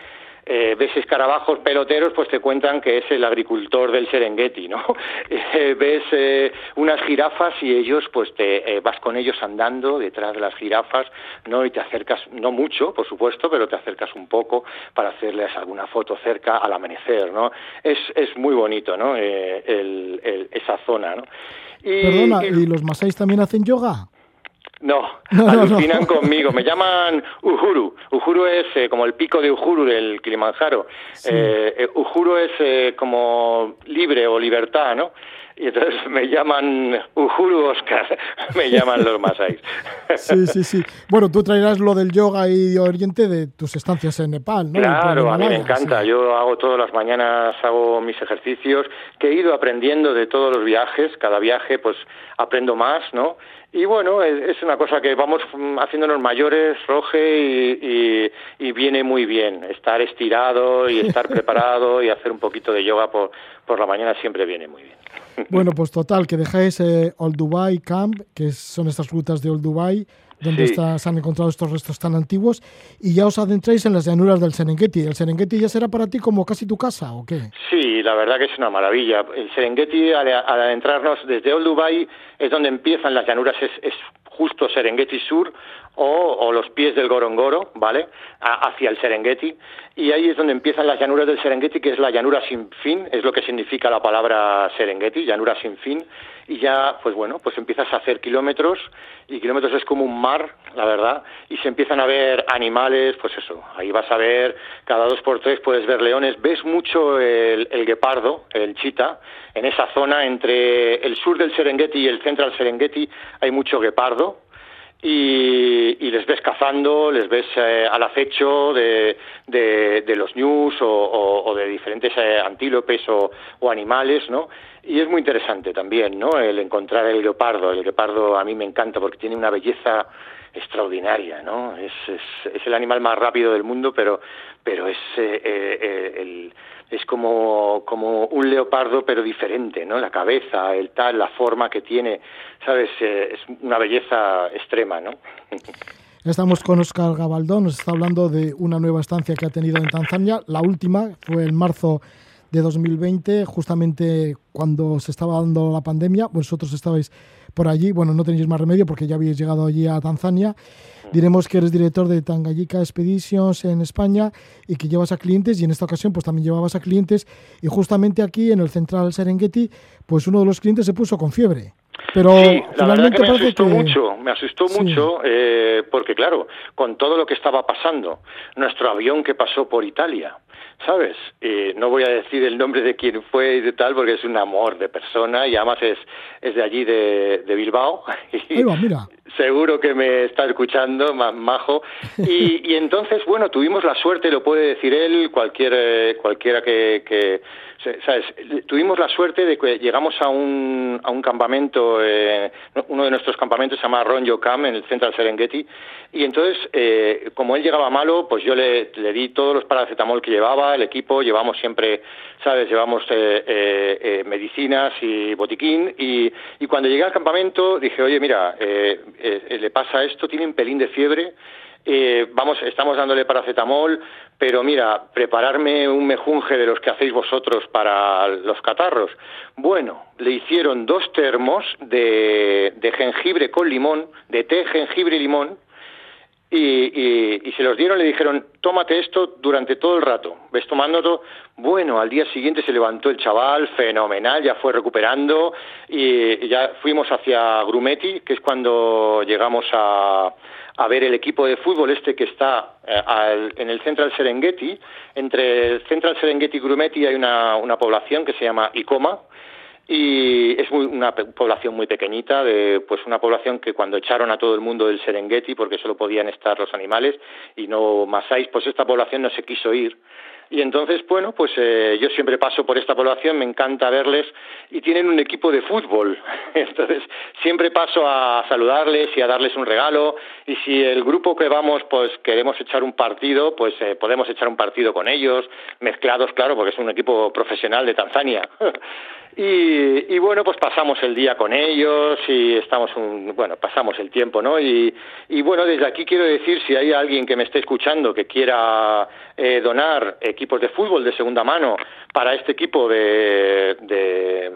eh, ves escarabajos peloteros, pues te cuentan que es el agricultor del Serengeti, ¿no? Eh, ves eh, unas jirafas y ellos, pues te vas con ellos andando detrás de las jirafas, ¿no? Y te acercas, no mucho, por supuesto, pero te acercas un poco para hacerles alguna foto cerca al amanecer, ¿no? Es, es muy bonito, ¿no? esa zona, ¿no? Y, Perdona, ¿y los masáis también hacen yoga? No, alucinan conmigo. Me llaman Uhuru. Uhuru es eh, como el pico de Uhuru del Kilimanjaro. Eh, eh, Uhuru es como libre o libertad, ¿no? Y entonces me llaman Uhuru Oscar, me llaman los masáis. Sí, sí, sí. Bueno, tú traerás lo del yoga y Oriente de tus estancias en Nepal, ¿no? Claro, a mí me encanta. Yo hago todas las mañanas, hago mis ejercicios, que he ido aprendiendo de todos los viajes. Cada viaje, pues, aprendo más, ¿no? Y bueno, es una cosa que vamos haciéndonos mayores, Roge, y, viene muy bien. Estar estirado y estar preparado y hacer un poquito de yoga por, por la mañana siempre viene muy bien. Bueno, pues total, que dejáis eh, Old Dubai Camp, que son estas rutas de Old Dubai, donde se han encontrado estos restos tan antiguos, y ya os adentráis en las llanuras del Serengeti. ¿El Serengeti ya será para ti como casi tu casa o qué? Sí, la verdad que es una maravilla. El Serengeti, al, adentrarnos desde Old Dubai, es donde empiezan las llanuras, es, es justo Serengeti Sur, o, los pies del Gorongoro, ¿vale? hacia el Serengeti. Y ahí es donde empiezan las llanuras del Serengeti, que es la llanura sin fin, es lo que significa la palabra Serengeti, llanura sin fin. Y ya, pues bueno, pues empiezas a hacer kilómetros, y kilómetros es como un mar, la verdad, y se empiezan a ver animales, pues eso, ahí vas a ver, cada dos por tres puedes ver leones, ves mucho el, el guepardo, el chita, en esa zona entre el sur del Serengeti y el central Serengeti hay mucho guepardo, y, les ves cazando, les ves eh, al acecho de, de, los ñus o, de diferentes eh, antílopes o, animales, ¿no? Y es muy interesante también, ¿no? El encontrar el leopardo. El leopardo a mí me encanta porque tiene una belleza extraordinaria, ¿no? Es, es, es el animal más rápido del mundo, pero, pero es eh, el es como, como un leopardo pero diferente, ¿no? La cabeza, el tal, la forma que tiene, ¿sabes? Eh, es una belleza extrema, ¿no? Estamos con Oscar Gabaldón, nos está hablando de una nueva estancia que ha tenido en Tanzania. La última fue en marzo de 2020, justamente cuando se estaba dando la pandemia. Vosotros estabais por allí, bueno, no tenéis más remedio porque ya habéis llegado allí a Tanzania Diremos que eres director de Tanganyika Expeditions en España y que llevas a clientes y en esta ocasión pues también llevabas a clientes y justamente aquí en el Central Serengeti pues uno de los clientes se puso con fiebre. Pero sí, la verdad que me asustó que- mucho, me asustó Sí. mucho, eh, porque claro, con todo lo que estaba pasando, nuestro avión que pasó por Italia, ¿sabes? No voy a decir el nombre de quién fue y de tal, porque es un amor de persona y además es, es de allí, de, Bilbao. Va, mira. Seguro que me está escuchando, ma- majo. Y, y entonces, bueno, tuvimos la suerte, lo puede decir él, cualquier, eh, cualquiera que, que ¿sabes? Tuvimos la suerte de que llegamos a un, a un campamento, eh, uno de nuestros campamentos se llama Ron Yokam, en el Central Serengeti, y entonces, eh, como él llegaba malo, pues yo le, le di todos los paracetamol que llevaba, el equipo, llevamos siempre, ¿sabes? Llevamos eh, eh, eh, medicinas y botiquín, y, y cuando llegué al campamento dije, oye, mira, eh, eh, le pasa esto, tiene un pelín de fiebre, eh, vamos, estamos dándole paracetamol, pero mira, prepararme un mejunje de los que hacéis vosotros para los catarros. Bueno, le hicieron dos termos de, de jengibre con limón, de té, jengibre y limón, y, se los dieron, le dijeron, tómate esto durante todo el rato, ves tomándolo. Bueno, al día siguiente se levantó el chaval, fenomenal, ya fue recuperando y ya fuimos hacia Grumeti, que es cuando llegamos a, a ver el equipo de fútbol este que está eh, en el Central Serengeti. Entre el Central Serengeti y Grumeti hay una, una población que se llama Icoma, y es muy- una población muy pequeñita, de, pues una población que cuando echaron a todo el mundo del Serengeti, porque solo podían estar los animales y no masáis, pues esta población no se quiso ir. Y entonces, bueno, pues eh, yo siempre paso por esta población, me encanta verles y tienen un equipo de fútbol. Entonces, siempre paso a saludarles y a darles un regalo. Y si el grupo que vamos, pues queremos echar un partido, pues eh, podemos echar un partido con ellos, mezclados, claro, porque es un equipo profesional de Tanzania. Y, y bueno, pues pasamos el día con ellos y estamos un, bueno, pasamos el tiempo, ¿no? Y, y bueno, desde aquí quiero decir, si hay alguien que me esté escuchando que quiera eh, donar equipos de fútbol de segunda mano para este equipo de, de-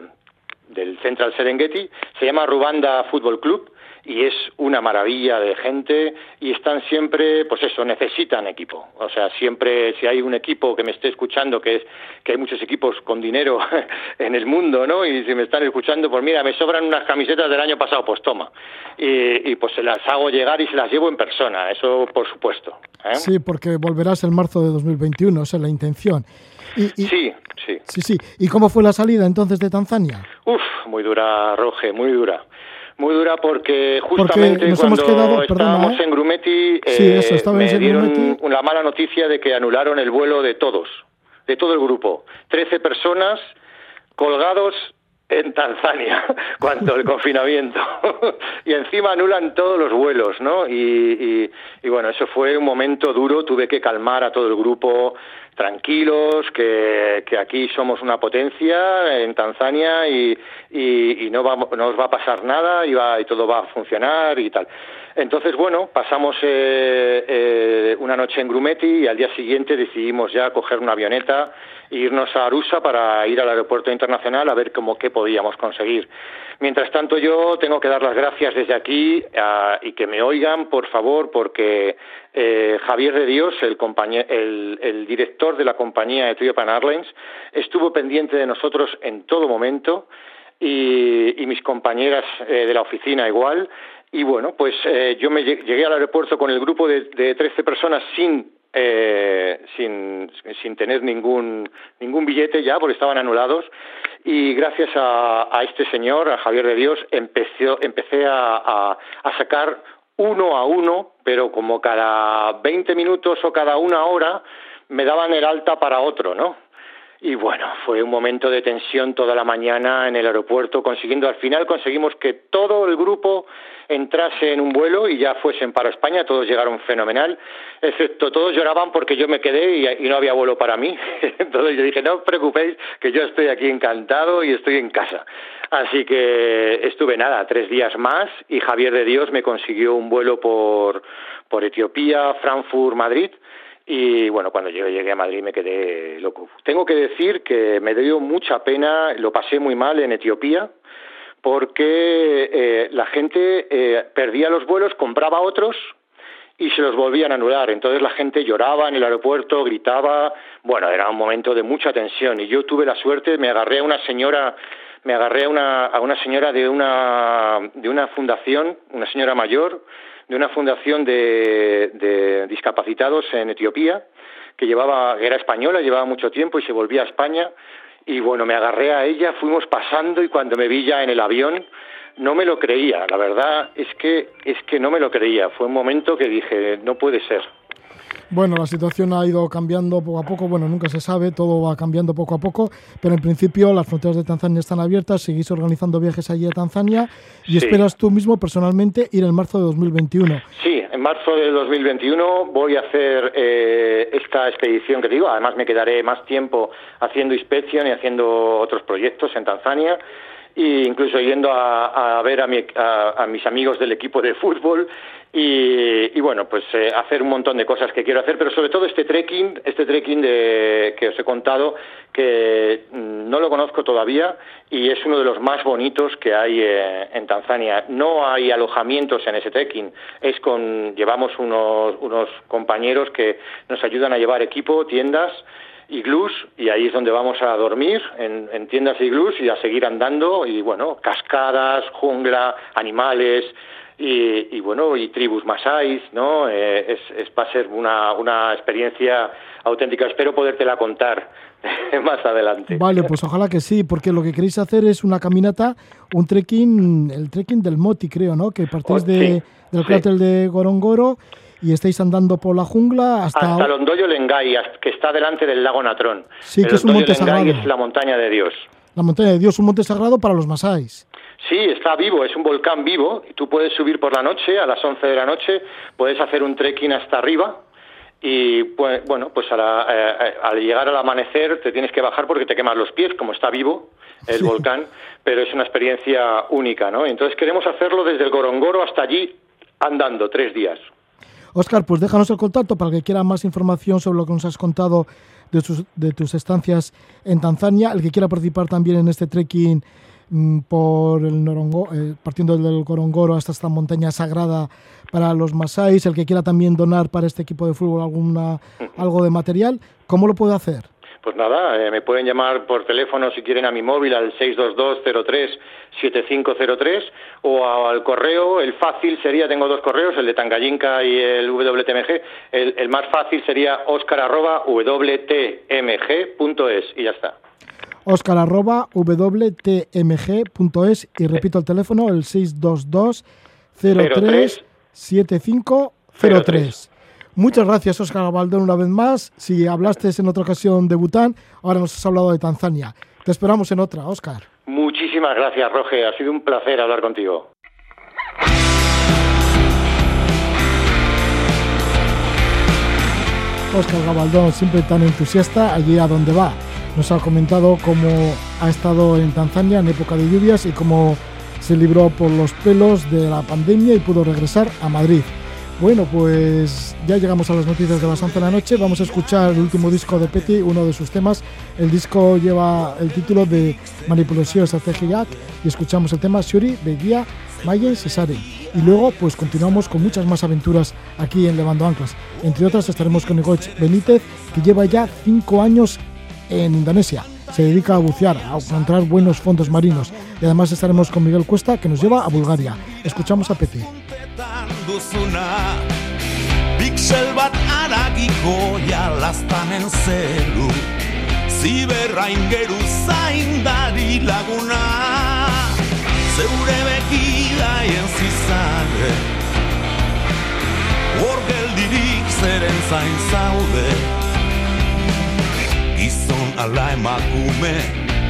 del Central Serengeti, se llama Rubanda Fútbol Club y es una maravilla de gente y están siempre, pues eso, necesitan equipo. O sea, siempre si hay un equipo que me esté escuchando, que es que hay muchos equipos con dinero en el mundo, ¿no? Y si me están escuchando, pues mira, me sobran unas camisetas del año pasado, pues toma. Y, y pues se las hago llegar y se las llevo en persona, eso por supuesto. ¿eh? Sí, porque volverás en marzo de 2021, esa es la intención. Y, y- sí, sí. sí, sí. ¿Y cómo fue la salida entonces de Tanzania? Uf, muy dura, Roge, muy dura. Muy dura porque justamente nos cuando hemos quedado- perdona, estábamos ¿eh? en Grumeti, Sí, eh, eso, me en dieron Grumeti. la mala noticia de que anularon el vuelo de todos, de todo el grupo. Trece personas colgados en Tanzania cuando el confinamiento y encima anulan todos los vuelos, ¿no? Y, bueno, eso fue un momento duro, tuve que calmar a todo el grupo, tranquilos, que, aquí somos una potencia en Tanzania y no, va, no os va a pasar nada y, va, y todo va a funcionar y tal. Entonces, bueno, pasamos eh, eh, una noche en Grumeti y al día siguiente decidimos ya coger una avioneta e irnos a Arusa para ir al aeropuerto internacional a ver cómo qué podíamos conseguir. Mientras tanto, yo tengo que dar las gracias desde aquí y que me oigan, por favor, porque eh, Javier de Dios, el, director de la compañía Ethiopian Airlines, estuvo pendiente de nosotros en todo momento y, mis compañeras de la oficina igual. Y bueno, pues eh, yo me lleg- llegué al aeropuerto con el grupo de, de 13 personas sin, eh, sin, sin tener ningún, ningún billete ya, porque estaban anulados. Y gracias a, este señor, a Javier de Dios, empecé, empecé a- a sacar uno a uno, pero como cada 20 minutos o cada una hora me daban el alta para otro, ¿no? Y bueno, fue un momento de tensión toda la mañana en el aeropuerto, consiguiendo, al final conseguimos que todo el grupo entrase en un vuelo y ya fuesen para España, todos llegaron fenomenal, excepto todos lloraban porque yo me quedé y, no había vuelo para mí. Entonces yo dije, no os preocupéis, que yo estoy aquí encantado y estoy en casa. Así que estuve nada, tres días más y Javier de Dios me consiguió un vuelo por, por Etiopía, Frankfurt, Madrid. Y bueno, cuando yo llegué a Madrid me quedé loco. Tengo que decir que me dio mucha pena, lo pasé muy mal en Etiopía, porque eh, la gente eh, perdía los vuelos, compraba otros y se los volvían a anular. Entonces la gente lloraba en el aeropuerto, gritaba. Bueno, era un momento de mucha tensión y yo tuve la suerte, me agarré a una señora me agarré a una, a una señora de una, de una fundación, una señora mayor, de una fundación de, discapacitados en Etiopía, que llevaba, que era española, llevaba mucho tiempo y se volvía a España. Y bueno, me agarré a ella, fuimos pasando y cuando me vi ya en el avión, no me lo creía. La verdad es que, es que no me lo creía. Fue un momento que dije, no puede ser. Bueno, la situación ha ido cambiando poco a poco, bueno, nunca se sabe, todo va cambiando poco a poco, pero en principio las fronteras de Tanzania están abiertas, seguís organizando viajes allí a Tanzania y esperas tú mismo personalmente ir en marzo de 2021. Sí, en marzo de 2021 voy a hacer eh, esta expedición que digo, además me quedaré más tiempo haciendo inspección y haciendo otros proyectos en Tanzania e incluso yendo a, ver a, mis amigos del equipo de fútbol y, bueno, pues eh, hacer un montón de cosas que quiero hacer, pero sobre todo este trekking, este trekking que os he contado, que mm, no lo conozco todavía y es uno de los más bonitos que hay eh, en Tanzania. No hay alojamientos en ese trekking, es con, llevamos unos, unos compañeros que nos ayudan a llevar equipo, tiendas, iglús y ahí es donde vamos a dormir en, en tiendas iglús y a seguir andando y bueno cascadas jungla animales y, bueno y tribus masáis no eh, es, es, va a ser una, una experiencia auténtica. Espero podértela contar más adelante. Vale pues ojalá que sí porque lo que queréis hacer es una caminata un trekking el trekking del Moti creo no que partís oh, de, del cráter de Gorongoro y estáis andando por la jungla hasta... Hasta Londoyo Lengay, que está delante del lago Natrón. Sí, que es un monte sagrado. es la montaña de Dios. La montaña de Dios, un monte sagrado para los masáis. Sí, está vivo, es un volcán vivo. y Tú puedes subir por la noche, a las 11 de la noche, puedes hacer un trekking hasta arriba y pues, bueno, pues eh, eh, al llegar al amanecer te tienes que bajar porque te quemas los pies, como está vivo el volcán, pero es una experiencia única, ¿no? Entonces queremos hacerlo desde el Gorongoro hasta allí andando tres días. Oscar, pues déjanos el contacto para que quiera más información sobre lo que nos has contado de, tus estancias en Tanzania, el que quiera participar también en este trekking mm, por el Norongo, eh, partiendo del Gorongoro hasta esta montaña sagrada para los Masáis, el que quiera también donar para este equipo de fútbol alguna, algo de material, ¿cómo lo puede hacer? Pues nada, eh, me pueden llamar por teléfono si quieren a mi móvil al 622-03-7503 o al correo, el fácil sería, tengo dos correos, el de Tangayinka y el WTMG, el, más fácil sería oscar.wtmg.es y ya está. oscar.wtmg.es y repito el teléfono, el 622 03 7503. Muchas gracias, Oscar Baldón, una vez más. Si hablaste en otra ocasión de Bután, ahora nos has hablado de Tanzania. Te esperamos en otra, Oscar. Muchísimas gracias, Roge. Ha sido un placer hablar contigo. Oscar Gabaldón, siempre tan entusiasta allí a donde va. Nos ha comentado cómo ha estado en Tanzania en época de lluvias y cómo se libró por los pelos de la pandemia y pudo regresar a Madrid. Bueno, pues ya llegamos a las noticias de las 11 de la noche. Vamos a escuchar el último disco de Petty, uno de sus temas. El disco lleva el título de Manipulación Estrategia y escuchamos el tema Shuri, Beguía, Mayen, Cesare. Y luego, pues continuamos con muchas más aventuras aquí en Levando Anclas. Entre otras, estaremos con Igoch Benítez, que lleva ya cinco años en Indonesia. Se dedica a bucear, a encontrar buenos fondos marinos. Y además estaremos con Miguel Cuesta, que nos lleva a Bulgaria. Escuchamos a duzuna Pixel bat aragiko zelu zaindari laguna Gizon ala emakume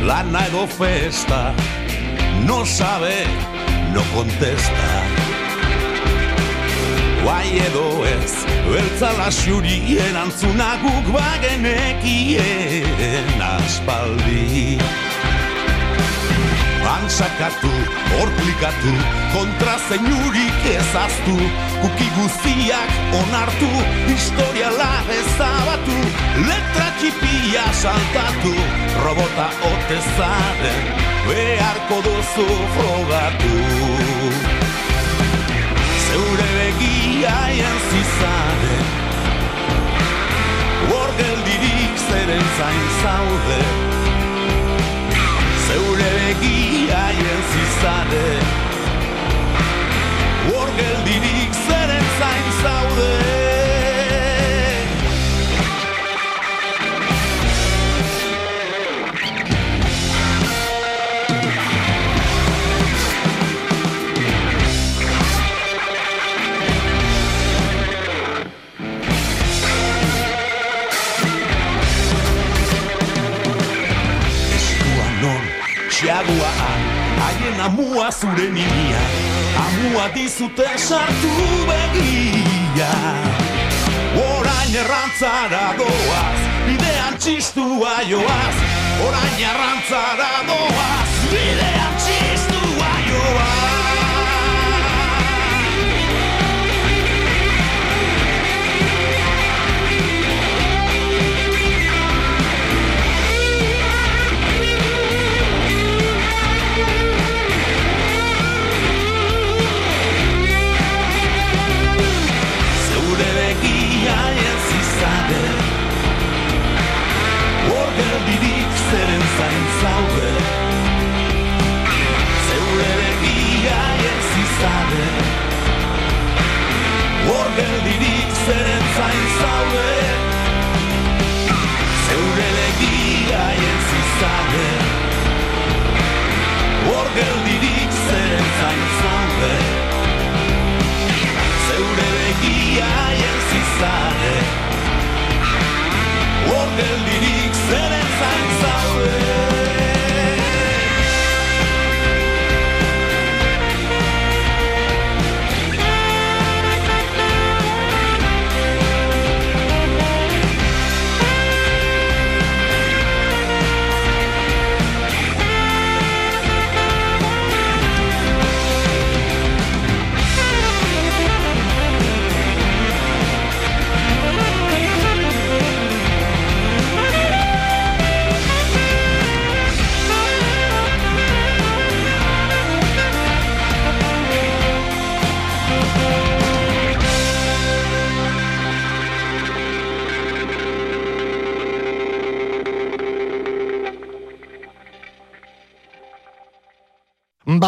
lana edo festa No sabe, no contesta. Guai edo ez, beltzala xuri erantzuna guk bagenekien aspaldi Antsakatu, orplikatu, kontra zeinurik ezaztu. Kuki guztiak onartu, historiala ezabatu. Letra txipia saltatu, robota otezaren Beharko duzu frogatu. Zeure begiaien zizade Hor geldirik zeren zain zaude Begia zizade. Hor geldirik zeren zain zaude Txiagua haien amua zure nimia Amua dizute sartu begia. Orain errantzara doaz, bidean txistua joaz Orain errantzara doaz, bidean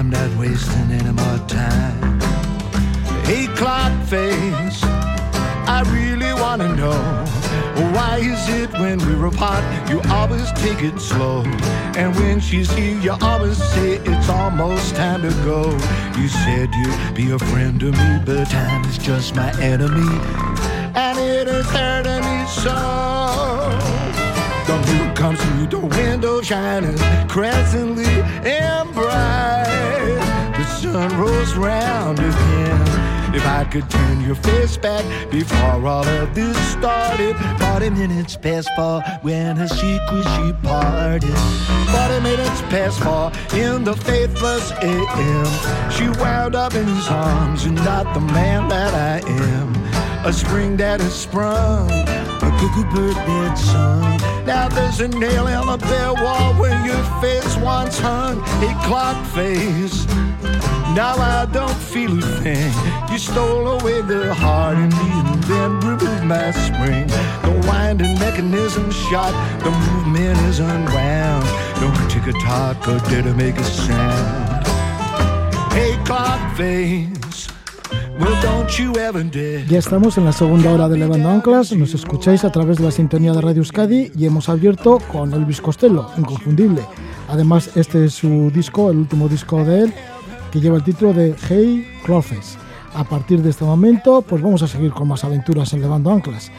I'm not wasting any more time. Hey, clock face, I really wanna know why is it when we're apart you always take it slow, and when she's here you always say it's almost time to go. You said you'd be a friend to me, but time is just my enemy, and it is hurting me so. The moon comes through the window shining crescently and bright sun rolls round again. If I could turn your face back before all of this started, 40 minutes past four when her secret she parted. 40 minutes past four in the faithless AM. She wound up in his arms and not the man that I am. A spring that has sprung, a cuckoo bird that sung. Now there's a nail in the bare wall where your face once hung, a clock face. Now I don't feel a thing. You stole away the heart in me and then removed my spring. The winding mechanism shot, the movement is unwound. No tick a tock or did it make a sound. Hey, clock face. Ya estamos en la segunda hora de Levando Anclas, nos escucháis a través de la sintonía de Radio Euskadi y hemos abierto con Elvis Costello, inconfundible. Además, este es su disco, el último disco de él, que lleva el título de Hey Clofes. A partir de este momento, pues vamos a seguir con más aventuras en Levando Anclas.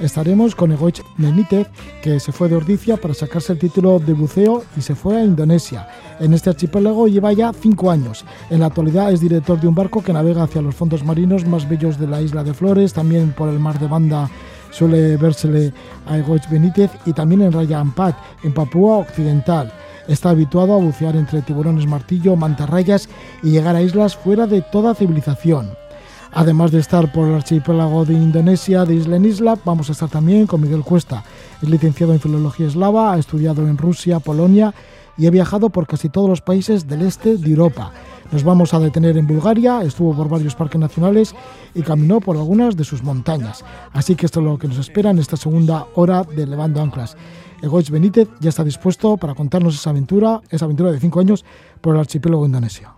Estaremos con Egoich Benítez, que se fue de Ordicia para sacarse el título de buceo y se fue a Indonesia. En este archipiélago lleva ya cinco años. En la actualidad es director de un barco que navega hacia los fondos marinos más bellos de la isla de Flores, también por el mar de Banda suele vérsele a Egoich Benítez y también en Raya Ampat, en Papúa Occidental. Está habituado a bucear entre tiburones martillo, mantarrayas y llegar a islas fuera de toda civilización. Además de estar por el archipiélago de Indonesia, de isla en isla, vamos a estar también con Miguel Cuesta. Es licenciado en Filología Eslava, ha estudiado en Rusia, Polonia y ha viajado por casi todos los países del este de Europa. Nos vamos a detener en Bulgaria, estuvo por varios parques nacionales y caminó por algunas de sus montañas. Así que esto es lo que nos espera en esta segunda hora de Levando Anclas. Egoich Benítez ya está dispuesto para contarnos esa aventura, esa aventura de cinco años por el archipiélago indonesio.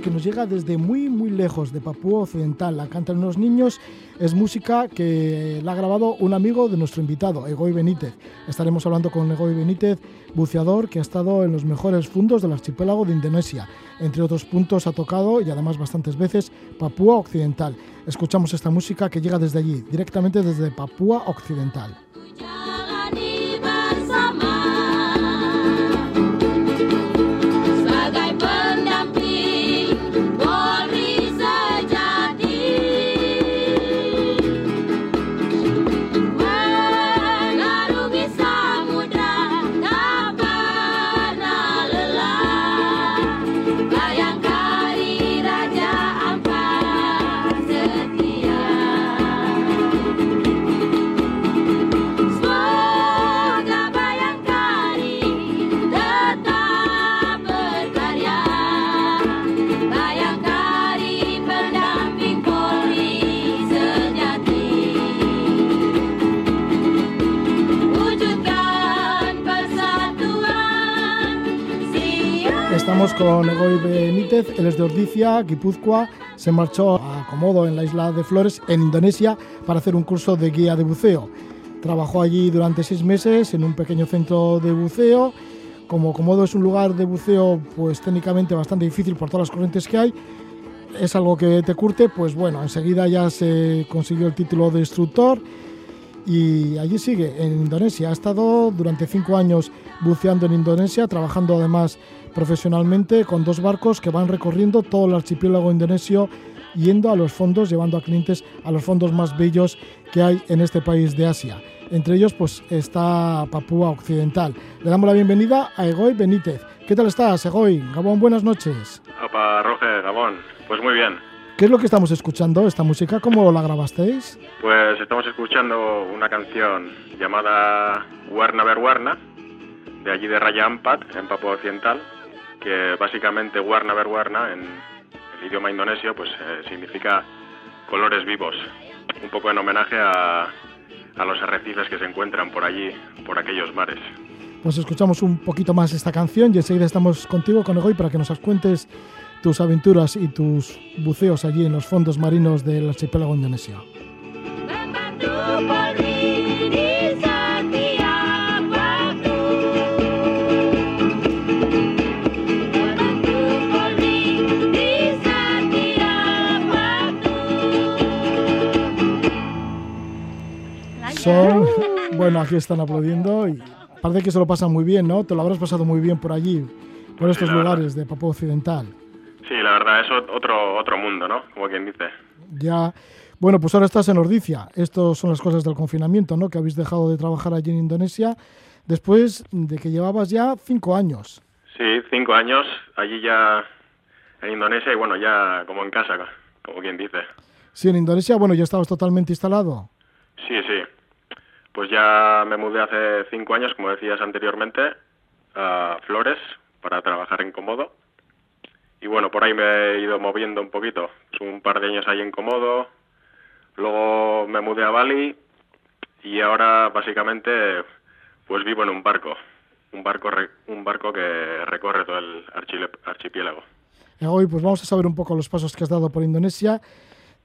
Que nos llega desde muy muy lejos de Papúa Occidental. La cantan unos niños. Es música que la ha grabado un amigo de nuestro invitado, Egoy Benítez. Estaremos hablando con Egoy Benítez, buceador que ha estado en los mejores fundos del archipiélago de Indonesia. Entre otros puntos ha tocado y además bastantes veces Papúa Occidental. Escuchamos esta música que llega desde allí, directamente desde Papúa Occidental. Estamos con Egoy Benítez, él es de Ordicia, Guipúzcoa. Se marchó a Komodo en la isla de Flores, en Indonesia, para hacer un curso de guía de buceo. Trabajó allí durante seis meses en un pequeño centro de buceo. Como Komodo es un lugar de buceo, pues técnicamente bastante difícil por todas las corrientes que hay, es algo que te curte, pues bueno, enseguida ya se consiguió el título de instructor y allí sigue, en Indonesia. Ha estado durante cinco años buceando en Indonesia, trabajando además profesionalmente con dos barcos que van recorriendo todo el archipiélago indonesio, yendo a los fondos, llevando a clientes a los fondos más bellos que hay en este país de Asia. Entre ellos, pues está Papúa Occidental. Le damos la bienvenida a Egoy Benítez. ¿Qué tal estás, Egoy? Gabón, buenas noches. Opa, Roge, Gabón. Pues muy bien. ¿Qué es lo que estamos escuchando? ¿Esta música cómo la grabasteis? Pues estamos escuchando una canción llamada Warna Ver Warna, de allí de Raya Ampat, en Papua Occidental, que básicamente Warna Ver Warna, en el idioma indonesio, pues eh, significa colores vivos. Un poco en homenaje a, a los arrecifes que se encuentran por allí, por aquellos mares. Pues escuchamos un poquito más esta canción y enseguida estamos contigo con Egoy para que nos cuentes tus aventuras y tus buceos allí en los fondos marinos del archipiélago indonesio. Son, bueno, aquí están aplaudiendo y parece que se lo pasan muy bien, ¿no? Te lo habrás pasado muy bien por allí, por estos verdad. lugares de Papua Occidental. Sí, la verdad, es ot- otro, otro mundo, ¿no? Como quien dice. Ya, bueno, pues ahora estás en Ordicia. Estas son las cosas del confinamiento, ¿no? Que habéis dejado de trabajar allí en Indonesia después de que llevabas ya cinco años. Sí, cinco años allí ya en Indonesia y bueno, ya como en casa, como quien dice. Sí, en Indonesia, bueno, ya estabas totalmente instalado. Sí, sí. Pues ya me mudé hace cinco años, como decías anteriormente, a Flores para trabajar en Comodo. Y bueno, por ahí me he ido moviendo un poquito. Un par de años ahí en Comodo. Luego me mudé a Bali y ahora básicamente pues vivo en un barco. Un barco, un barco que recorre todo el archipiélago. Eh, Hoy pues vamos a saber un poco los pasos que has dado por Indonesia.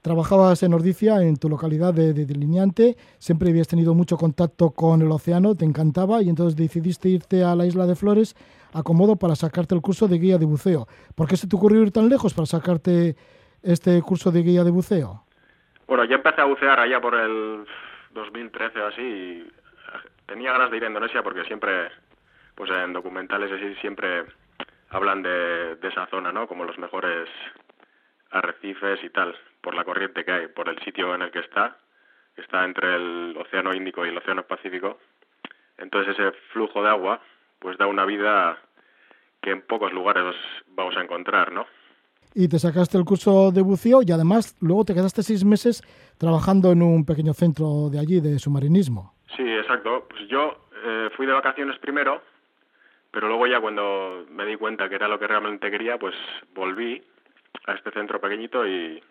Trabajabas en Ordicia, en tu localidad de, de delineante, siempre habías tenido mucho contacto con el océano, te encantaba y entonces decidiste irte a la isla de Flores a para sacarte el curso de guía de buceo. ¿Por qué se te ocurrió ir tan lejos para sacarte este curso de guía de buceo? Bueno, yo empecé a bucear allá por el 2013 o así y tenía ganas de ir a Indonesia porque siempre, pues en documentales así siempre hablan de, de esa zona, ¿no? Como los mejores arrecifes y tal, por la corriente que hay, por el sitio en el que está, que está entre el Océano Índico y el Océano Pacífico. Entonces ese flujo de agua, pues da una vida que en pocos lugares vamos a encontrar, ¿no? Y te sacaste el curso de buceo y además luego te quedaste seis meses trabajando en un pequeño centro de allí de submarinismo. Sí, exacto. Pues yo eh, fui de vacaciones primero, pero luego ya cuando me di cuenta que era lo que realmente quería, pues volví a este centro pequeñito y,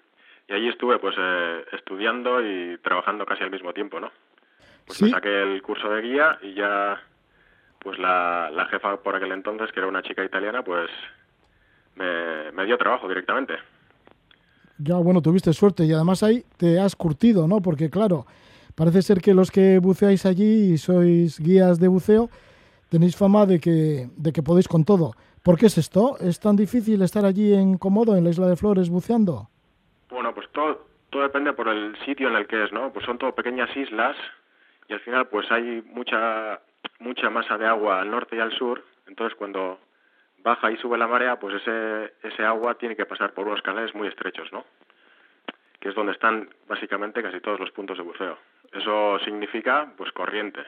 y allí estuve pues eh, estudiando y trabajando casi al mismo tiempo, ¿no? Pues Sí. me saqué el curso de guía y ya pues la, la jefa por aquel entonces, que era una chica italiana, pues me, me dio trabajo directamente. Ya, bueno, tuviste suerte y además ahí te has curtido, ¿no? Porque claro, parece ser que los que buceáis allí y sois guías de buceo, tenéis fama de que, de que podéis con todo. ¿Por qué es esto? ¿Es tan difícil estar allí en Comodo, en la Isla de Flores, buceando? Bueno, pues todo, todo depende por el sitio en el que es, ¿no? Pues son todo pequeñas islas y al final pues hay mucha mucha masa de agua al norte y al sur, entonces cuando baja y sube la marea, pues ese ese agua tiene que pasar por unos canales muy estrechos, ¿no? Que es donde están básicamente casi todos los puntos de buceo. Eso significa pues corriente.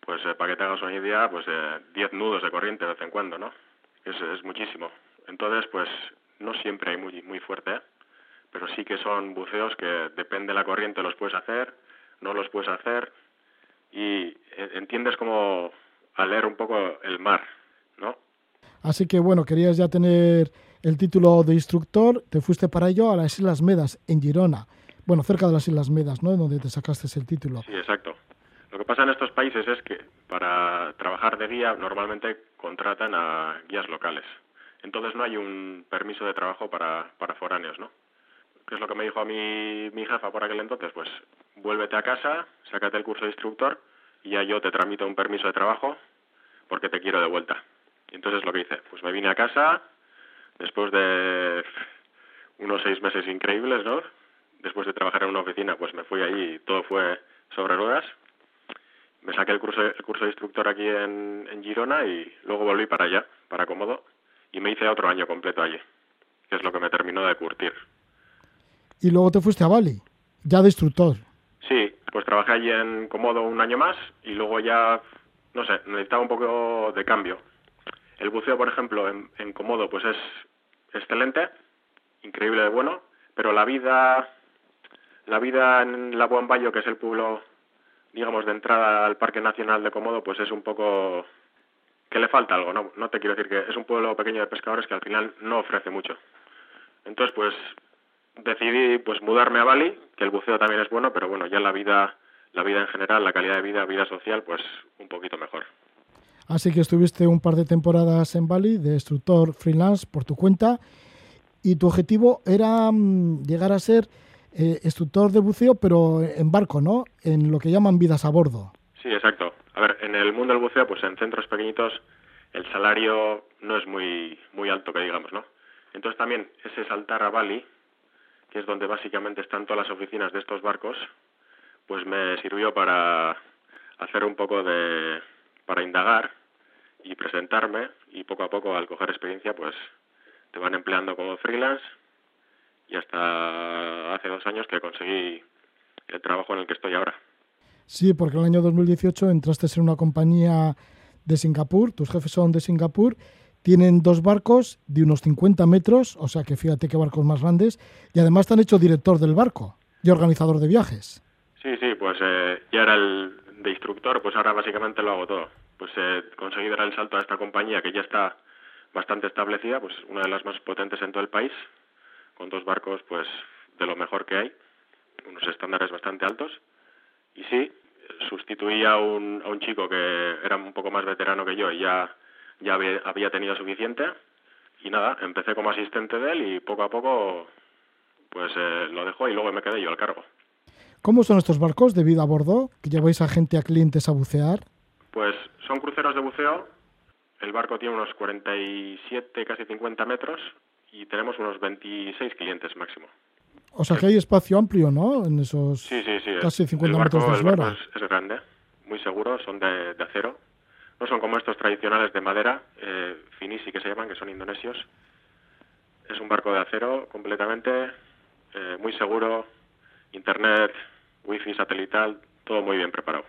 Pues eh, para que te hagas una idea, pues eh, 10 nudos de corriente de vez en cuando, ¿no? Es, es muchísimo. Entonces, pues no siempre hay muy muy fuerte, ¿eh? Pero sí que son buceos que depende de la corriente los puedes hacer, no los puedes hacer y eh, entiendes como al leer un poco el mar, ¿no? Así que bueno, querías ya tener el título de instructor, te fuiste para ello a las Islas Medas, en Girona. Bueno, cerca de las Islas Medas, ¿no? Donde te sacaste el título. Sí, exacto. Lo que pasa en estos países es que para trabajar de guía normalmente contratan a guías locales. Entonces no hay un permiso de trabajo para, para foráneos, ¿no? ¿Qué es lo que me dijo a mí mi jefa por aquel entonces? Pues vuélvete a casa, sácate el curso de instructor y ya yo te tramito un permiso de trabajo porque te quiero de vuelta. Y entonces lo que hice, pues me vine a casa después de unos seis meses increíbles, ¿no? Después de trabajar en una oficina, pues me fui allí y todo fue sobre ruedas. Me saqué el curso, el curso de instructor aquí en, en Girona y luego volví para allá, para Cómodo, y me hice otro año completo allí, que es lo que me terminó de curtir. Y luego te fuiste a Bali, ya de instructor. Sí, pues trabajé allí en Comodo un año más y luego ya, no sé, necesitaba un poco de cambio. El buceo, por ejemplo, en, en Comodo, pues es excelente, increíble de bueno, pero la vida, la vida en Labuan Bayo, que es el pueblo, digamos, de entrada al Parque Nacional de Comodo, pues es un poco que le falta algo, ¿no? No te quiero decir que es un pueblo pequeño de pescadores que al final no ofrece mucho. Entonces, pues decidí pues mudarme a Bali, que el buceo también es bueno, pero bueno, ya la vida, la vida en general, la calidad de vida, vida social, pues un poquito mejor. Así que estuviste un par de temporadas en Bali de instructor freelance por tu cuenta y tu objetivo era mm, llegar a ser eh, instructor de buceo, pero en barco, ¿no? En lo que llaman vidas a bordo. Sí, exacto. A ver, en el mundo del buceo, pues en centros pequeñitos el salario no es muy muy alto, que digamos, ¿no? Entonces también ese saltar a Bali, que es donde básicamente están todas las oficinas de estos barcos, pues me sirvió para hacer un poco de para indagar y presentarme y poco a poco al coger experiencia pues te van empleando como freelance y hasta hace dos años que conseguí el trabajo en el que estoy ahora. Sí, porque el año 2018 entraste en una compañía de Singapur, tus jefes son de Singapur, tienen dos barcos de unos 50 metros, o sea que fíjate qué barcos más grandes, y además te han hecho director del barco y organizador de viajes. Sí, sí, pues eh, ya era el de instructor, pues ahora básicamente lo hago todo. Pues eh, conseguí dar el salto a esta compañía que ya está bastante establecida, pues una de las más potentes en todo el país, con dos barcos pues de lo mejor que hay, unos estándares bastante altos. Y sí, sustituí a un, a un chico que era un poco más veterano que yo y ya, ya había, tenido suficiente. Y nada, empecé como asistente de él y poco a poco pues eh, lo dejó y luego me quedé yo al cargo. ¿Cómo son estos barcos de vida a bordo que lleváis a gente, a clientes a bucear? Pues son cruceros de buceo. El barco tiene unos 47, casi 50 metros y tenemos unos 26 clientes máximo. O sea que hay espacio amplio, ¿no? En esos Sí, sí, sí. casi el 50 barco, metros de el barco eslora. es, es grande, muy seguro, son de, de acero. No son como estos tradicionales de madera, eh, finisi que se llaman, que son indonesios. Es un barco de acero completamente, eh, muy seguro, internet, wifi satelital, todo muy bien preparado.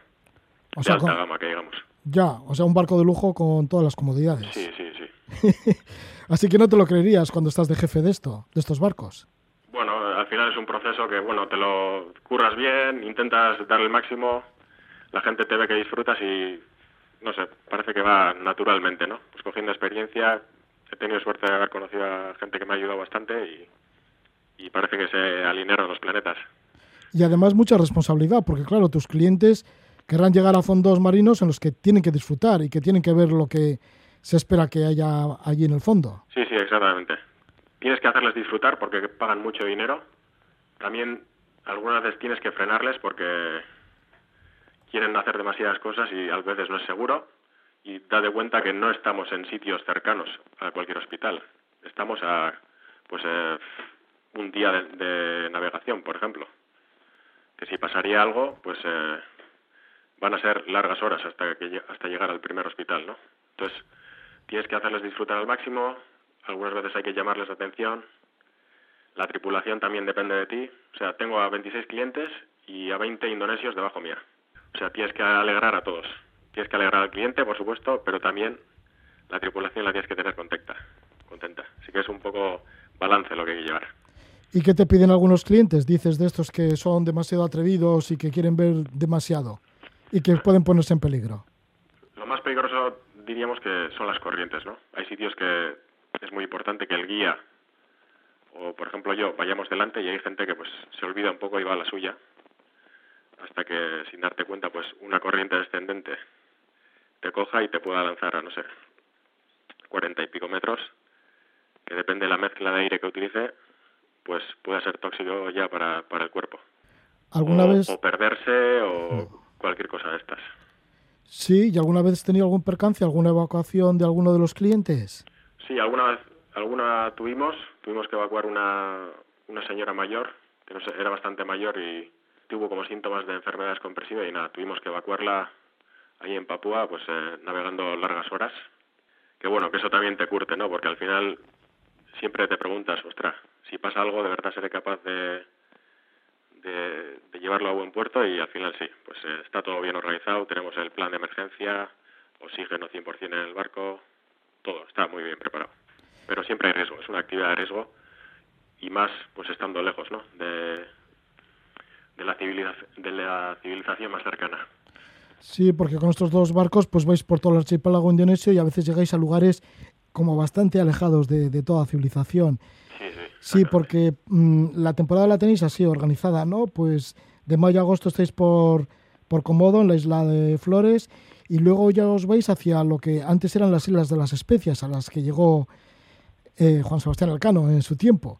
O de sea, alta con- gama, que digamos. Ya, o sea, un barco de lujo con todas las comodidades. Sí, sí, sí. Así que no te lo creerías cuando estás de jefe de esto, de estos barcos. Bueno, al final es un proceso que, bueno, te lo curras bien, intentas dar el máximo, la gente te ve que disfrutas y, no sé, parece que va naturalmente, ¿no? Pues cogiendo experiencia, he tenido suerte de haber conocido a gente que me ha ayudado bastante y, y parece que se alinearon los planetas. Y además mucha responsabilidad, porque claro, tus clientes querrán llegar a fondos marinos en los que tienen que disfrutar y que tienen que ver lo que se espera que haya allí en el fondo. Sí, sí, exactamente. Tienes que hacerles disfrutar porque pagan mucho dinero. También algunas veces tienes que frenarles porque quieren hacer demasiadas cosas y a veces no es seguro. Y date cuenta que no estamos en sitios cercanos a cualquier hospital. Estamos a pues eh, un día de, de navegación, por ejemplo. Que si pasaría algo, pues eh, van a ser largas horas hasta que hasta llegar al primer hospital, ¿no? Entonces tienes que hacerles disfrutar al máximo. Algunas veces hay que llamarles la atención. La tripulación también depende de ti. O sea, tengo a 26 clientes y a 20 indonesios debajo mía. O sea, tienes que alegrar a todos. Tienes que alegrar al cliente, por supuesto, pero también la tripulación la tienes que tener contenta. contenta. Así que es un poco balance lo que hay que llevar. ¿Y qué te piden algunos clientes? Dices de estos que son demasiado atrevidos y que quieren ver demasiado y que pueden ponerse en peligro. Lo más peligroso diríamos que son las corrientes, ¿no? Hay sitios que es muy importante que el guía o, por ejemplo, yo vayamos delante y hay gente que pues se olvida un poco y va a la suya hasta que sin darte cuenta pues una corriente descendente te coja y te pueda lanzar a no sé cuarenta y pico metros que depende de la mezcla de aire que utilice pues puede ser tóxico ya para, para el cuerpo ¿Alguna o, vez? o perderse o cualquier cosa de estas Sí, ¿y alguna vez has tenido algún percance, alguna evacuación de alguno de los clientes? Sí, alguna vez, alguna tuvimos, tuvimos que evacuar una, una señora mayor, que no sé, era bastante mayor y tuvo como síntomas de enfermedad descompresiva y nada, tuvimos que evacuarla ahí en Papúa, pues eh, navegando largas horas. Que bueno, que eso también te curte, ¿no? Porque al final siempre te preguntas, ostras, si pasa algo, de verdad seré capaz de, de, de llevarlo a buen puerto y al final sí, pues eh, está todo bien organizado, tenemos el plan de emergencia, oxígeno 100% en el barco, todo está muy bien preparado. Pero siempre hay riesgo, es una actividad de riesgo y más pues estando lejos, ¿no? De, de, la, de la civilización más cercana. Sí, porque con estos dos barcos pues vais por todo el archipiélago indonesio y a veces llegáis a lugares como bastante alejados de, de toda civilización. Sí, sí. Sí, porque mm, la temporada la tenéis así organizada, ¿no? Pues de mayo a agosto estáis por, por Comodo, en la isla de Flores, y luego ya os vais hacia lo que antes eran las Islas de las Especias, a las que llegó eh, Juan Sebastián Elcano en su tiempo,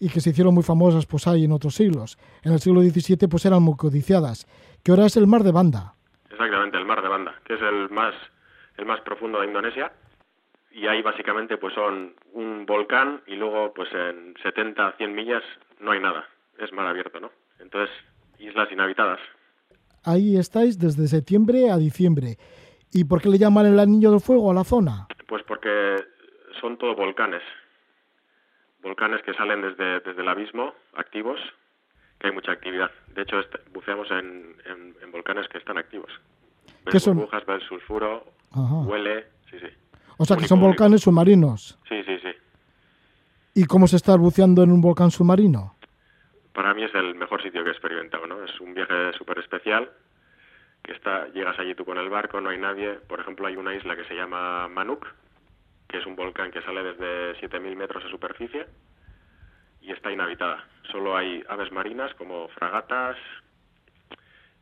y que se hicieron muy famosas pues ahí en otros siglos. En el siglo XVII pues eran muy codiciadas, que ahora es el mar de Banda. Exactamente, el mar de Banda, que es el más, el más profundo de Indonesia. Y ahí básicamente pues son un volcán y luego pues en 70, 100 millas no hay nada. Es mar abierto, ¿no? Entonces, islas inhabitadas. Ahí estáis desde septiembre a diciembre. ¿Y por qué le llaman el Anillo del Fuego a la zona? Pues porque son todo volcanes. Volcanes que salen desde, desde el abismo, activos, que hay mucha actividad. De hecho, est- buceamos en, en, en volcanes que están activos. ¿Qué Ves son? burbujas, ves sulfuro, Ajá. huele, sí, sí. O sea, que son único. volcanes submarinos. Sí, sí, sí. ¿Y cómo se está buceando en un volcán submarino? Para mí es el mejor sitio que he experimentado, ¿no? Es un viaje súper especial, que está, llegas allí tú con el barco, no hay nadie. Por ejemplo, hay una isla que se llama Manuk, que es un volcán que sale desde 7.000 metros de superficie y está inhabitada. Solo hay aves marinas como fragatas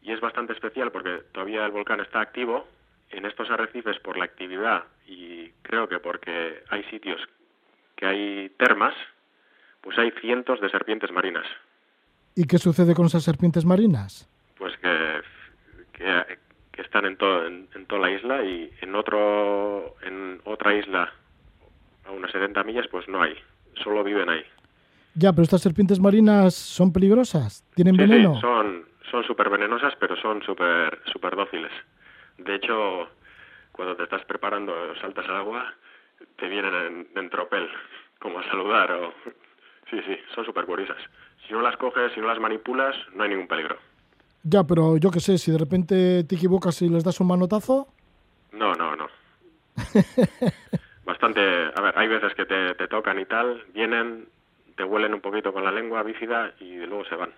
y es bastante especial porque todavía el volcán está activo. En estos arrecifes, por la actividad y creo que porque hay sitios que hay termas, pues hay cientos de serpientes marinas. ¿Y qué sucede con esas serpientes marinas? pues que, que, que están en, todo, en, en toda la isla y en otro en otra isla a unas 70 millas pues no hay solo viven ahí. Ya, pero estas serpientes marinas son peligrosas, tienen Sí, veneno. sí, son son súper venenosas, pero son súper súper dóciles. De hecho, cuando te estás preparando, saltas al agua, te vienen en, en tropel, como a saludar. O... Sí, sí, son súper curiosas. Si no las coges, si no las manipulas, no hay ningún peligro. Ya, pero yo qué sé, si de repente te equivocas y les das un manotazo, No, no, no. Bastante, a ver, hay veces que te, te tocan y tal, vienen, te huelen un poquito con la lengua bífida y luego se van.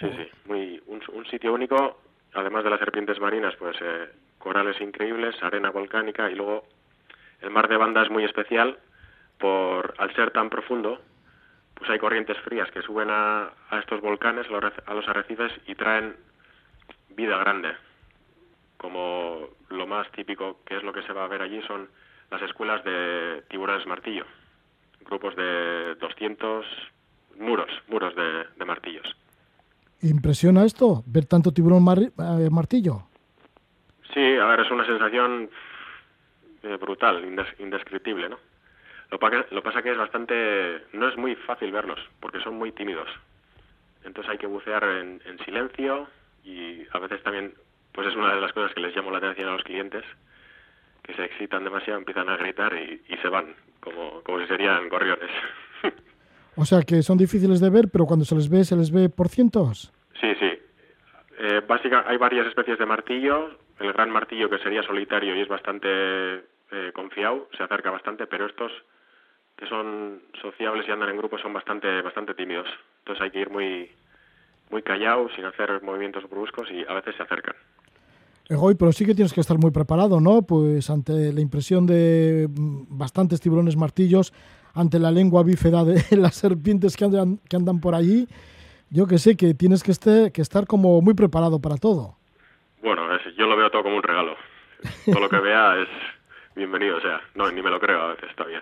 Sí, sí, muy, un, un sitio único, además de las serpientes marinas, pues eh, corales increíbles, arena volcánica y luego el mar de Banda es muy especial por al ser tan profundo, pues hay corrientes frías que suben a, a estos volcanes, a los arrecifes y traen vida grande como lo más típico que es lo que se va a ver allí son las escuelas de tiburones martillo, grupos de 200 muros, muros de, de martillos. ¿impresiona esto? Ver tanto tiburón mar- eh, martillo. Sí, a ver, es una sensación eh, brutal, indes- indescriptible, ¿no? Lo, que- lo pasa que es bastante, no es muy fácil verlos, porque son muy tímidos. Entonces hay que bucear en, en silencio y a veces también, pues es una de las cosas que les llama la atención a los clientes, que se excitan demasiado, empiezan a gritar y, y se van, como, como si serían gorriones. O sea que son difíciles de ver, pero cuando se les ve, se les ve por cientos. Sí, sí. Eh, básica, hay varias especies de martillo. El gran martillo, que sería solitario y es bastante eh, confiado, se acerca bastante, pero estos que son sociables y andan en grupo son bastante bastante tímidos. Entonces hay que ir muy muy callado, sin hacer movimientos bruscos y a veces se acercan. Egoy, pero sí que tienes que estar muy preparado, ¿no? Pues ante la impresión de mm, bastantes tiburones martillos, ante la lengua bífeda de las serpientes que andan, que andan por allí, yo que sé que tienes que, este- que estar como muy preparado para todo. Bueno, es- yo lo veo todo como un regalo. Todo lo que vea es bienvenido, o sea, no, ni me lo creo a veces todavía.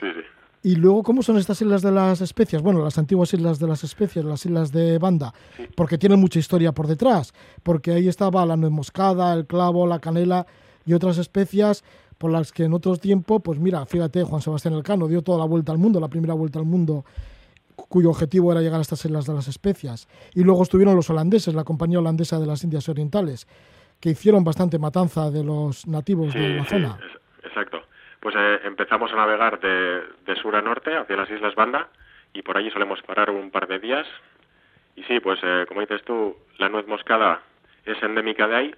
Sí, sí. Y luego, ¿cómo son estas islas de las especias? Bueno, las antiguas islas de las especias, las islas de Banda, porque tienen mucha historia por detrás, porque ahí estaba la nuez moscada, el clavo, la canela y otras especias por las que en otros tiempos, pues mira, fíjate, Juan Sebastián Elcano dio toda la vuelta al mundo, la primera vuelta al mundo, cu- cuyo objetivo era llegar a estas islas de las especias. Y luego estuvieron los holandeses, la compañía holandesa de las Indias Orientales, que hicieron bastante matanza de los nativos de la sí, zona. es- exacto. Pues eh, empezamos a navegar de, de sur a norte hacia las Islas Banda y por allí solemos parar un par de días. Y sí, pues eh, como dices tú, la nuez moscada es endémica de ahí.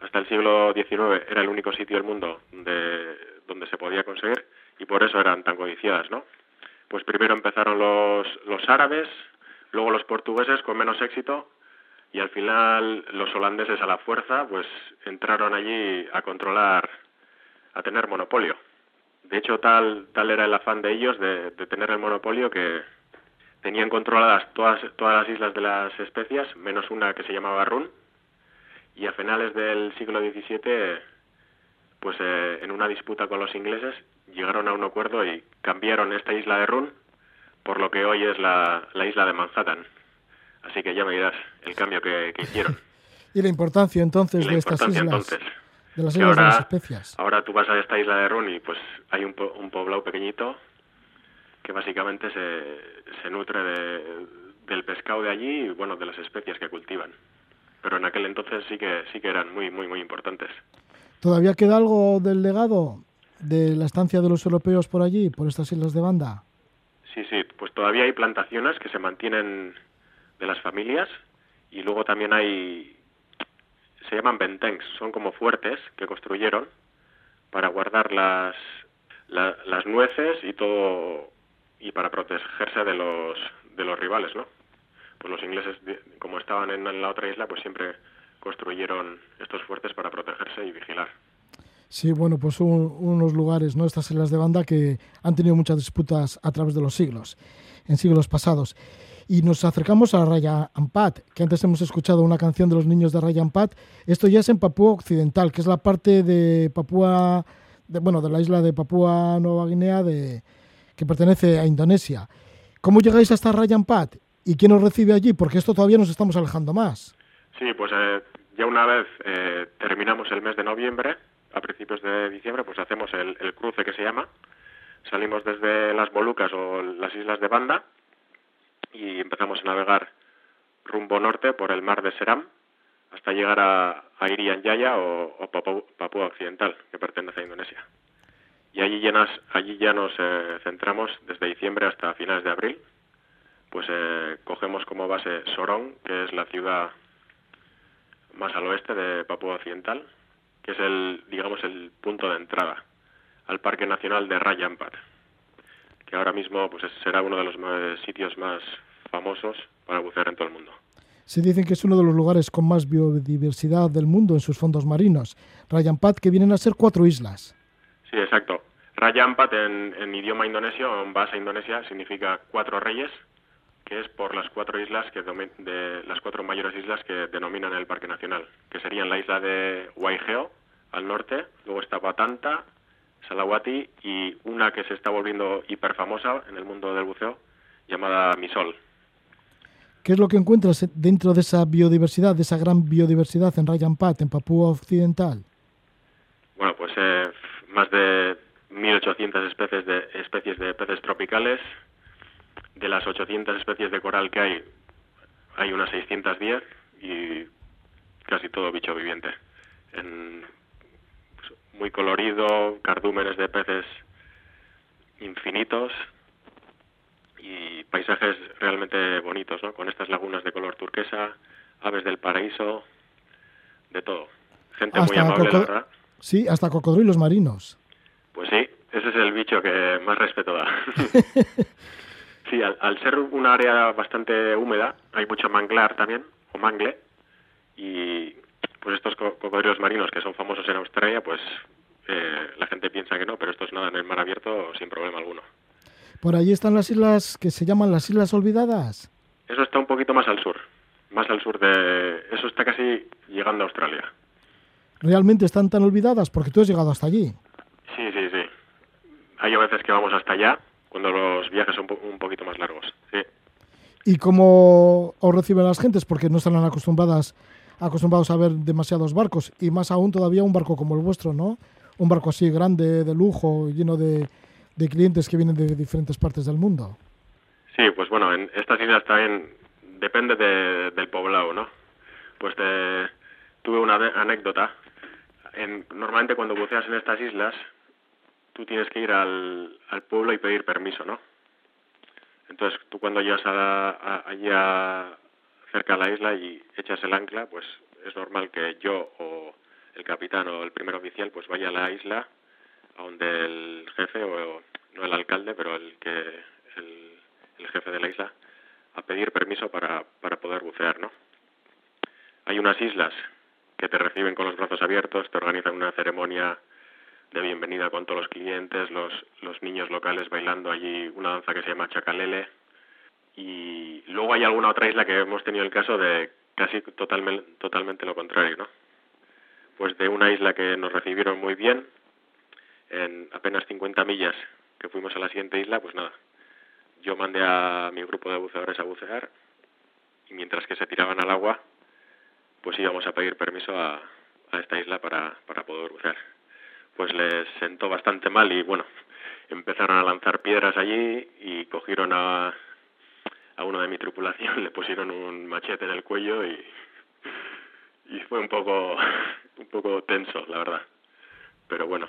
Hasta el siglo XIX era el único sitio del mundo de- donde se podía conseguir y por eso eran tan codiciadas, ¿no? Pues primero empezaron los, los árabes, luego los portugueses con menos éxito y al final los holandeses a la fuerza pues entraron allí a controlar, a tener monopolio. De hecho, tal, tal era el afán de ellos de, de tener el monopolio que tenían controladas todas, todas las islas de las especias, menos una que se llamaba Run, y a finales del siglo XVII, pues eh, en una disputa con los ingleses, llegaron a un acuerdo y cambiaron esta isla de Run por lo que hoy es la, la isla de Manhattan. Así que ya me dirás el cambio que, que hicieron. Y la importancia entonces la de estas importancia islas, entonces. de las islas de las ahora- especias. Ahora tú vas a esta isla de Run y pues hay un, un poblado pequeñito que básicamente se, se nutre de- del pescado de allí y bueno, de las especies que cultivan. Pero en aquel entonces sí que sí que eran muy muy muy importantes. ¿Todavía queda algo del legado de la estancia de los europeos por allí, por estas islas de banda? Sí, sí, pues todavía hay plantaciones que se mantienen de las familias y luego también hay se llaman bentengs, son como fuertes que construyeron para guardar las la- las nueces y todo y para protegerse de los de los rivales, ¿no? Pues los ingleses como estaban en, en la otra isla, pues siempre construyeron estos fuertes para protegerse y vigilar. Sí, bueno, pues un- unos lugares, ¿no? Estas islas de banda que han tenido muchas disputas a través de los siglos, en siglos pasados. Y nos acercamos a Raya Ampat, que antes hemos escuchado una canción de los niños de Raya Ampat. Esto ya es en Papúa Occidental, que es la parte de Papúa, bueno, de la isla de Papúa Nueva Guinea de, que pertenece a Indonesia. ¿Cómo llegáis hasta Raya Ampat? ¿Y quién os recibe allí? Porque esto todavía nos estamos alejando más. Sí, pues eh, ya una vez eh, terminamos el mes de noviembre, a principios de diciembre, pues hacemos el, el cruce que se llama salimos desde las Molucas o las islas de Banda y empezamos a navegar rumbo norte por el mar de Seram hasta llegar a, a Irian Jaya o, o Papúa Occidental, que pertenece a Indonesia. Y allí ya nos, allí ya nos eh, centramos desde diciembre hasta finales de abril. Pues eh, cogemos como base Sorong, que es la ciudad más al oeste de Papúa Occidental, que es el, digamos, el punto de entrada al Parque Nacional de Raja Ampat, que ahora mismo pues es- será uno de los más- sitios más famosos para bucear en todo el mundo. Se dicen que es uno de los lugares con más biodiversidad del mundo en sus fondos marinos. Rayanpat, que vienen a ser cuatro islas. Sí, exacto. Raja Ampat en, en idioma indonesio, en base a Indonesia, significa cuatro reyes, que es por las cuatro islas que de las cuatro mayores islas que denominan el parque nacional, que serían la isla de Waigeo al norte, luego está Batanta, Salawati y una que se está volviendo hiperfamosa en el mundo del buceo llamada Misol. ¿Qué es lo que encuentras dentro de esa biodiversidad, de esa gran biodiversidad en Rayanpat, en Papúa Occidental? Bueno, pues eh, más de 1.800 especies de, especies de peces tropicales. De las 800 especies de coral que hay, hay unas 610 y casi todo bicho viviente. En- muy colorido, cardúmenes de peces infinitos y paisajes realmente bonitos, ¿no? Con estas lagunas de color turquesa, aves del paraíso, de todo. Gente muy amable, la verdad. Sí, hasta cocodrilos marinos. Pues sí, ese es el bicho que más respeto da. sí, al, al ser un área bastante húmeda, hay mucho manglar también, o mangle, y pues estos co- cocodrilos marinos que son famosos en Australia, pues eh, la gente piensa que no, pero estos nadan en el mar abierto sin problema alguno. Por allí están las islas que se llaman las Islas Olvidadas. Eso está un poquito más al sur, más al sur de... Eso está casi llegando a Australia. ¿Realmente están tan olvidadas? Porque tú has llegado hasta allí. Sí, sí, sí. Hay veces que vamos hasta allá, cuando los viajes son un poquito más largos, sí. ¿Y cómo os reciben las gentes? Porque no están acostumbradas, acostumbrados a ver demasiados barcos. Y más aún todavía un barco como el vuestro, ¿no? Un barco así grande, de lujo, lleno de, de clientes que vienen de diferentes partes del mundo. Sí, pues bueno, en estas islas también depende de- del poblado, ¿no? Pues te- tuve una anécdota. En, normalmente cuando buceas en estas islas, tú tienes que ir al, al pueblo y pedir permiso, ¿no? Entonces tú cuando llegas a a- allí a- cerca a la isla y echas el ancla, pues es normal que yo o el capitán o el primer oficial pues vaya a la isla a donde el jefe o no el alcalde, pero el que el, el jefe de la isla a pedir permiso para, para poder bucear, ¿no? Hay unas islas que te reciben con los brazos abiertos, te organizan una ceremonia de bienvenida con todos los clientes, los, los niños locales bailando allí una danza que se llama chacalele. Y luego hay alguna otra isla que hemos tenido el caso de casi totalmente, totalmente lo contrario, ¿no? Pues de una isla que nos recibieron muy bien, en apenas 50 millas que fuimos a la siguiente isla, pues nada, yo mandé a mi grupo de buceadores a bucear y mientras que se tiraban al agua, pues íbamos a pedir permiso a, a esta isla para, para poder bucear. Pues les sentó bastante mal y bueno, empezaron a lanzar piedras allí y cogieron a, a uno de mi tripulación, le pusieron un machete en el cuello y, y fue un poco, un poco tenso, la verdad. Pero bueno,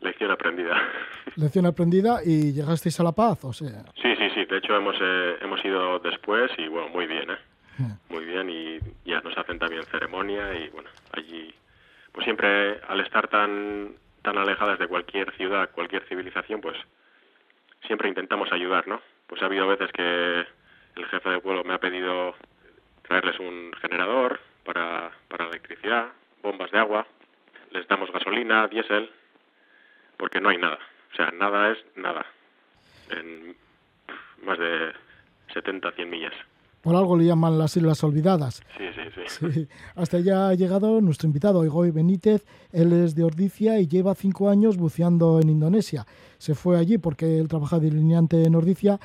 lección aprendida. Lección aprendida y llegasteis a La Paz, o sea. Sí, sí, sí. De hecho, hemos eh, hemos ido después y bueno, muy bien, ¿eh? Muy bien y ya nos hacen también ceremonia y bueno, allí, pues siempre al estar tan tan alejadas de cualquier ciudad, cualquier civilización, pues siempre intentamos ayudar, ¿no? Pues ha habido veces que el jefe del pueblo me ha pedido traerles un generador para para electricidad, bombas de agua, les damos gasolina, diésel, porque no hay nada. O sea, nada es nada. En más de 70, 100 millas. Por algo le llaman las Islas Olvidadas. Sí, sí, sí. Sí. Hasta allá ha llegado nuestro invitado, Igoy Benítez. Él es de Ordicia y lleva cinco años buceando en Indonesia. Se fue allí porque él trabaja de delineante en Ordicia.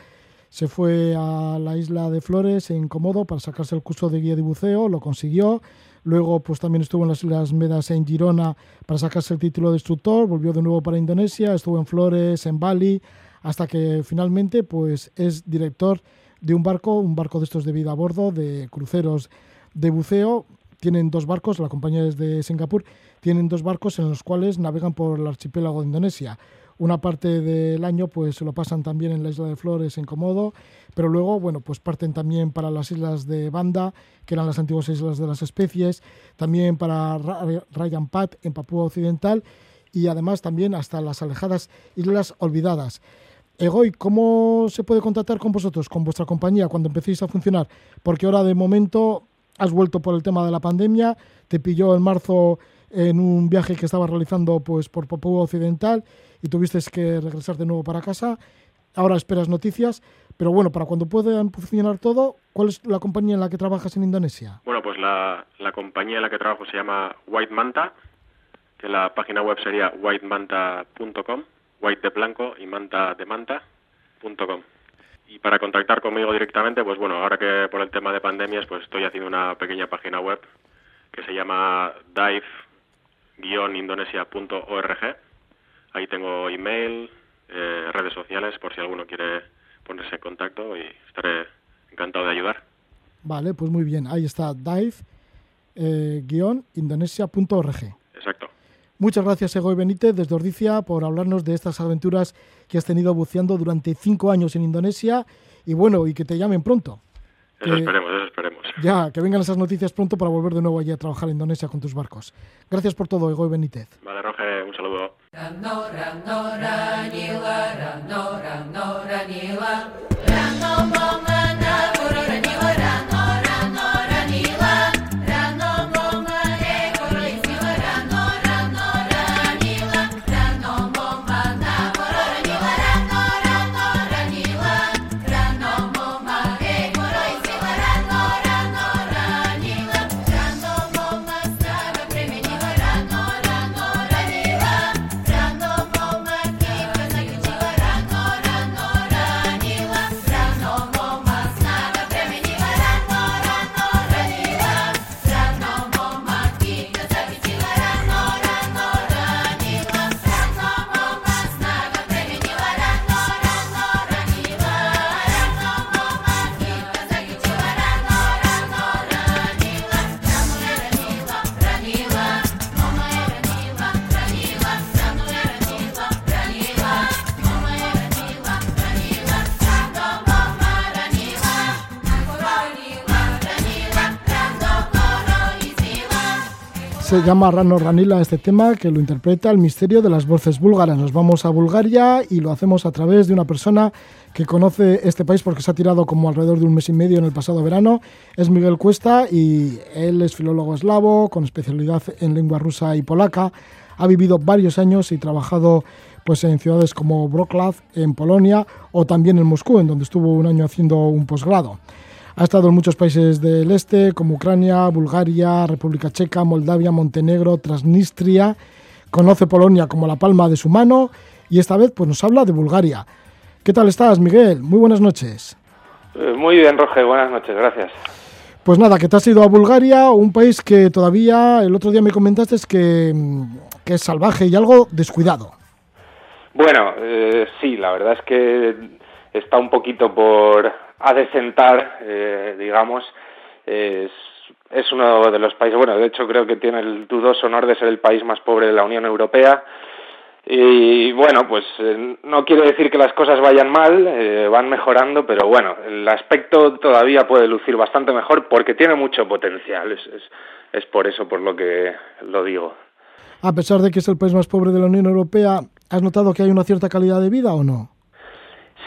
Se fue a la isla de Flores en Komodo para sacarse el curso de guía de buceo. Lo consiguió. luego pues también estuvo en las Islas Medas en Girona para sacarse el título de instructor, volvió de nuevo para Indonesia, estuvo en Flores, en Bali, hasta que finalmente pues es director de un barco, un barco de estos de vida a bordo, de cruceros de buceo. Tienen dos barcos, la compañía es de Singapur, tienen dos barcos en los cuales navegan por el archipiélago de Indonesia. Una parte del año pues se lo pasan también en la isla de Flores, en Komodo, pero luego, bueno, pues parten también para las islas de Banda, que eran las antiguas islas de las especies, también para Ra- Rayan Pat, en Papúa Occidental, y además también hasta las alejadas Islas Olvidadas. Egoy, ¿cómo se puede contactar con vosotros, con vuestra compañía, cuando empecéis a funcionar? Porque ahora de momento has vuelto por el tema de la pandemia, te pilló en marzo en un viaje que estabas realizando pues, por Papúa Occidental y tuviste que regresar de nuevo para casa. Ahora esperas noticias, pero bueno, para cuando puedan funcionar todo, ¿cuál es la compañía en la que trabajas en Indonesia? Bueno, pues la, la compañía en la que trabajo se llama White Manta, que la página web sería whitemanta.com, white de blanco y manta de manta.com. Y para contactar conmigo directamente, pues bueno, ahora que por el tema de pandemias, pues estoy haciendo una pequeña página web que se llama dive-indonesia.org. Ahí tengo email, eh, redes sociales, por si alguno quiere ponerse en contacto y estaré encantado de ayudar. Vale, pues muy bien, ahí está dive-indonesia.org. Exacto. Muchas gracias, Egoy Benítez, desde Ordicia, por hablarnos de estas aventuras que has tenido buceando durante cinco años en Indonesia y bueno, y que te llamen pronto. Eso Que- esperemos, eso esperemos. Ya, que vengan esas noticias pronto para volver de nuevo allí a trabajar en Indonesia con tus barcos. Gracias por todo, Egoy Benítez. Vale, Roge, un saludo. Se llama Rano Ranila este tema que lo interpreta el misterio de las voces búlgaras. Nos vamos a Bulgaria y lo hacemos a través de una persona que conoce este país porque se ha tirado como alrededor de un mes y medio en el pasado verano. Es Miguel Cuesta y él es filólogo eslavo con especialidad en lengua rusa y polaca. Ha vivido varios años y trabajado pues en ciudades como Wrocław en Polonia o también en Moscú, en donde estuvo un año haciendo un posgrado. Ha estado en muchos países del este, como Ucrania, Bulgaria, República Checa, Moldavia, Montenegro, Transnistria. Conoce Polonia como la palma de su mano y esta vez pues, nos habla de Bulgaria. ¿Qué tal estás, Miguel? Muy buenas noches. Eh, Muy bien, Roger, buenas noches, gracias. Pues nada, que te has ido a Bulgaria, un país que todavía, el otro día me comentaste, es que, mm, que es salvaje y algo descuidado. Bueno, eh, sí, la verdad es que está un poquito por adecentar, eh, digamos. Es, es uno de los países, bueno, de hecho creo que tiene el dudoso honor de ser el país más pobre de la Unión Europea. Y bueno, pues eh, no quiere decir que las cosas vayan mal, eh, van mejorando, pero bueno, el aspecto todavía puede lucir bastante mejor porque tiene mucho potencial. Es, es, es por eso por lo que lo digo. A pesar de que es el país más pobre de la Unión Europea, ¿has notado que hay una cierta calidad de vida o no?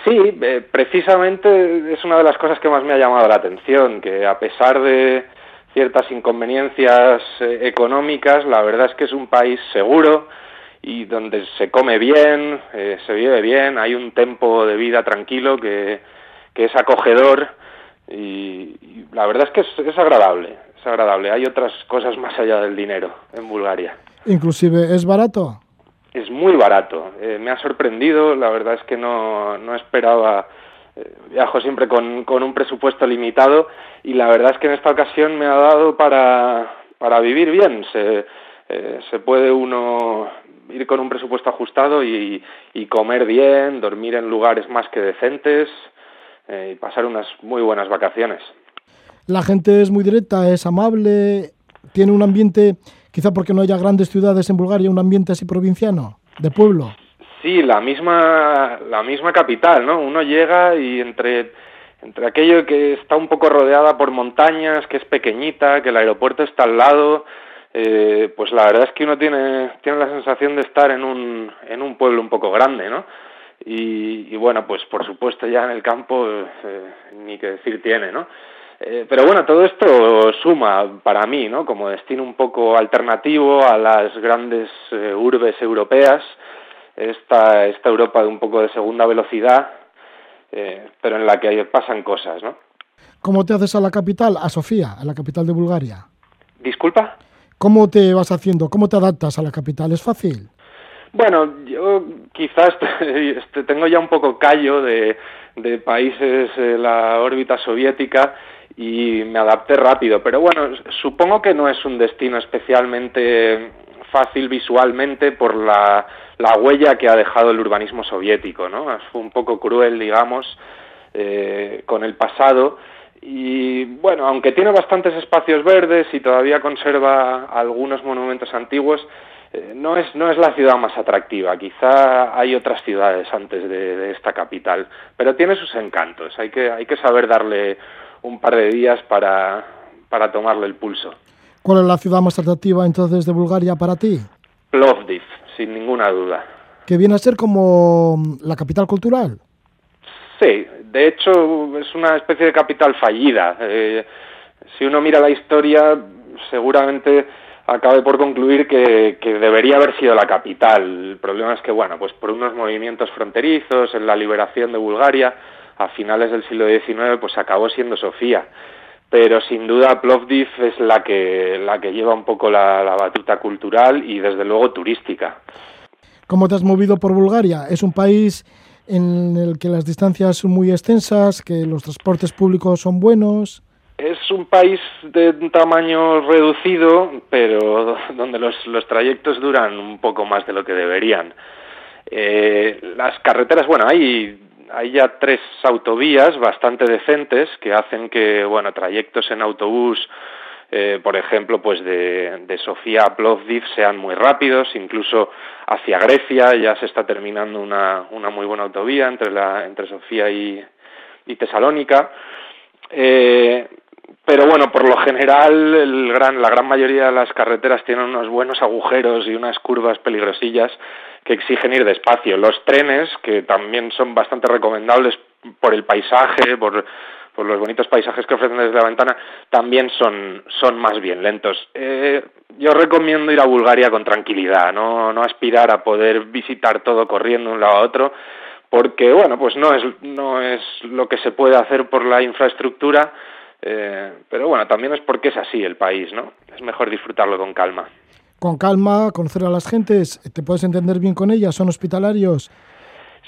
Sí, eh, precisamente es una de las cosas que más me ha llamado la atención, que a pesar de ciertas inconveniencias eh, económicas, la verdad es que es un país seguro y donde se come bien, eh, se vive bien, hay un tempo de vida tranquilo que, que es acogedor y, la verdad es que es, es agradable, es agradable. Hay otras cosas más allá del dinero en Bulgaria. Inclusive, ¿es barato? Es muy barato. Eh, me ha sorprendido. La verdad es que no, no esperaba. eh, viajo siempre con, con un presupuesto limitado y la verdad es que en esta ocasión me ha dado para, para vivir bien. Se, eh, se puede uno ir con un presupuesto ajustado y, comer bien, dormir en lugares más que decentes eh, y pasar unas muy buenas vacaciones. La gente es muy directa, es amable, tiene un ambiente, quizá porque no haya grandes ciudades en Bulgaria, un ambiente así provinciano, de pueblo. Sí, la misma, la misma capital, ¿no? Uno llega y entre, entre aquello que está un poco rodeada por montañas, que es pequeñita, que el aeropuerto está al lado, eh, pues la verdad es que uno tiene, tiene la sensación de estar en un, en un pueblo un poco grande, ¿no? Y, y bueno, pues por supuesto ya en el campo eh, ni que decir tiene, ¿no? Eh, pero bueno, todo esto suma para mí, ¿no? Como destino un poco alternativo a las grandes eh, urbes europeas, esta, esta Europa de un poco de segunda velocidad, eh, pero en la que pasan cosas, ¿no? ¿Cómo te haces a la capital, a Sofía, a la capital de Bulgaria? Disculpa. ¿Cómo te vas haciendo? ¿Cómo te adaptas a la capital? ¿Es fácil? Bueno, yo quizás tengo ya un poco callo de, de países de la órbita soviética y me adapté rápido, pero bueno, supongo que no es un destino especialmente fácil visualmente por la, la huella que ha dejado el urbanismo soviético, ¿no? Fue un poco cruel, digamos, eh, con el pasado y bueno, aunque tiene bastantes espacios verdes y todavía conserva algunos monumentos antiguos, eh, no es no es la ciudad más atractiva. Quizá hay otras ciudades antes de, de, esta capital, pero tiene sus encantos. Hay que hay que saber darle un par de días para para tomarle el pulso. ¿Cuál es la ciudad más atractiva entonces de Bulgaria para ti? Plovdiv, sin ninguna duda. Que viene a ser como la capital cultural. Sí, de hecho es una especie de capital fallida. Eh, si uno mira la historia, seguramente acabe por concluir que, que, debería haber sido la capital. El problema es que, bueno, pues por unos movimientos fronterizos, en la liberación de Bulgaria, a finales del siglo XIX, pues acabó siendo Sofía. Pero sin duda Plovdiv es la que, la que lleva un poco la, la batuta cultural y desde luego turística. ¿Cómo te has movido por Bulgaria? Es un país en el que las distancias son muy extensas, que los transportes públicos son buenos. Es un país de un tamaño reducido, pero donde los, los trayectos duran un poco más de lo que deberían. Eh, las carreteras, bueno, hay, hay ya tres autovías bastante decentes que hacen que, bueno, trayectos en autobús eh, por ejemplo, pues de, de Sofía a Plovdiv sean muy rápidos, incluso hacia Grecia ya se está terminando una, una muy buena autovía entre, la, entre Sofía y, y Tesalónica. Eh, pero bueno, por lo general el gran, la gran mayoría de las carreteras tienen unos buenos agujeros y unas curvas peligrosillas que exigen ir despacio. Los trenes, que también son bastante recomendables por el paisaje, por, los bonitos paisajes que ofrecen desde la ventana, también son, son más bien lentos. Eh, yo recomiendo ir a Bulgaria con tranquilidad, no, no aspirar a poder visitar todo corriendo de un lado a otro, porque bueno, pues no es, no es lo que se puede hacer por la infraestructura, eh, pero bueno, también es porque es así el país, ¿no? Es mejor disfrutarlo con calma. Con calma, conocer a las gentes, te puedes entender bien con ellas, son hospitalarios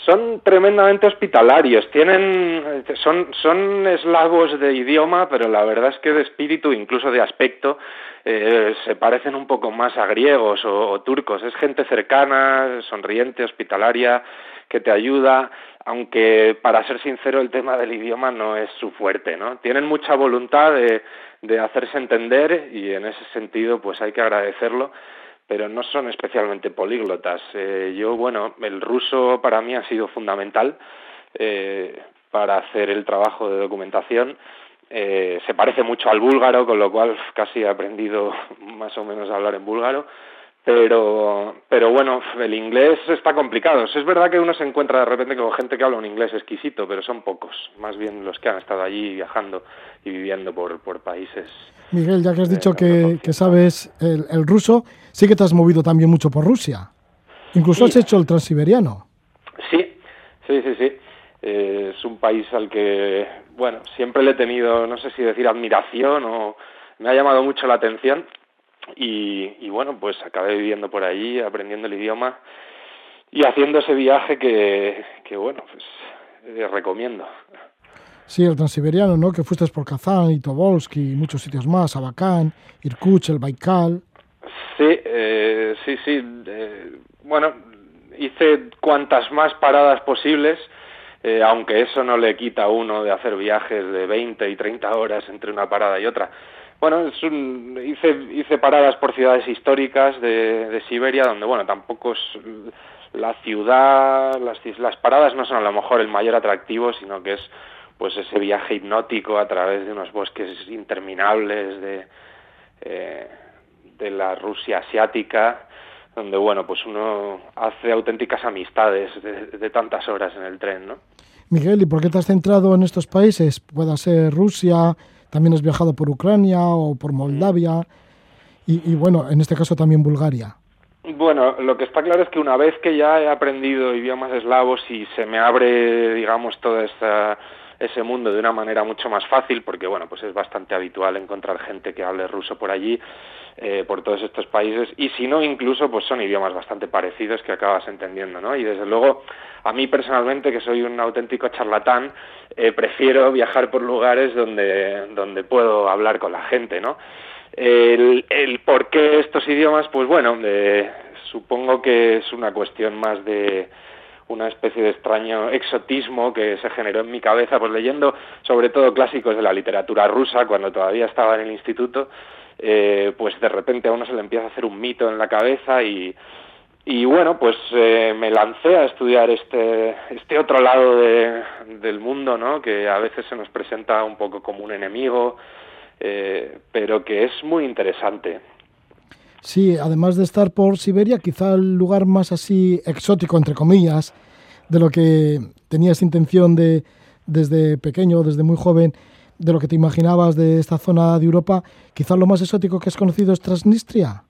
son tremendamente hospitalarios, tienen, son, son eslavos de idioma, pero la verdad es que de espíritu, incluso de aspecto, eh, se parecen un poco más a griegos o, o, turcos. Es gente cercana, sonriente, hospitalaria, que te ayuda, aunque para ser sincero el tema del idioma no es su fuerte, ¿no? Tienen mucha voluntad de, de hacerse entender y en ese sentido pues hay que agradecerlo pero no son especialmente políglotas. Eh, yo, bueno, el ruso para mí ha sido fundamental eh, para hacer el trabajo de documentación. Eh, se parece mucho al búlgaro, con lo cual casi he aprendido más o menos a hablar en búlgaro. Pero, pero bueno, el inglés está complicado. Es verdad que uno se encuentra de repente con gente que habla un inglés exquisito, pero son pocos, más bien los que han estado allí viajando y viviendo por, por países. Miguel, ya que has dicho que, que sabes el, el ruso, sí que te has movido también mucho por Rusia. Incluso sí. has hecho el transiberiano. Sí, sí, sí, sí. Eh, es un país al que, bueno, siempre le he tenido, no sé si decir admiración o me ha llamado mucho la atención y, y bueno, pues acabé viviendo por allí, aprendiendo el idioma y haciendo ese viaje que, que bueno, pues eh, recomiendo. Sí, el transiberiano, ¿no? Que fuiste por Kazán y Tobolsk y muchos sitios más, Abakán, Irkutsk, el Baikal. Sí, eh, sí, sí. eh, bueno, hice cuantas más paradas posibles, eh, aunque eso no le quita a uno de hacer viajes de 20 y 30 horas entre una parada y otra. Bueno, es un- hice, hice paradas por ciudades históricas de, de Siberia, donde, bueno, tampoco es la ciudad, las, las paradas no son a lo mejor el mayor atractivo, sino que es pues ese viaje hipnótico a través de unos bosques interminables de, eh, de la Rusia asiática, donde bueno, pues uno hace auténticas amistades de, de tantas horas en el tren, ¿no? Miguel, ¿y por qué te has centrado en estos países? Pueda ser Rusia, también has viajado por Ucrania o por Moldavia y, bueno, en este caso también Bulgaria. Bueno, lo que está claro es que una vez que ya he aprendido idiomas eslavos y se me abre, digamos, todo esa, ese mundo de una manera mucho más fácil, porque bueno, pues es bastante habitual encontrar gente que hable ruso por allí, eh, por todos estos países, y si no, incluso, pues son idiomas bastante parecidos que acabas entendiendo, ¿no? Y desde luego, a mí personalmente, que soy un auténtico charlatán, eh, prefiero viajar por lugares donde, donde puedo hablar con la gente, ¿no? El, el por qué estos idiomas, pues bueno, eh, supongo que es una cuestión más de una especie de extraño exotismo que se generó en mi cabeza, pues leyendo sobre todo clásicos de la literatura rusa cuando todavía estaba en el instituto, eh, pues de repente a uno se le empieza a hacer un mito en la cabeza y, y bueno, pues eh, me lancé a estudiar este, este otro lado de, del mundo, ¿no? Que a veces se nos presenta un poco como un enemigo, eh, pero que es muy interesante. Sí, además de estar por Siberia, quizá el lugar más así exótico, entre comillas, de lo que tenías intención de desde pequeño, desde muy joven, de lo que te imaginabas de esta zona de Europa, quizá lo más exótico que has conocido es Transnistria.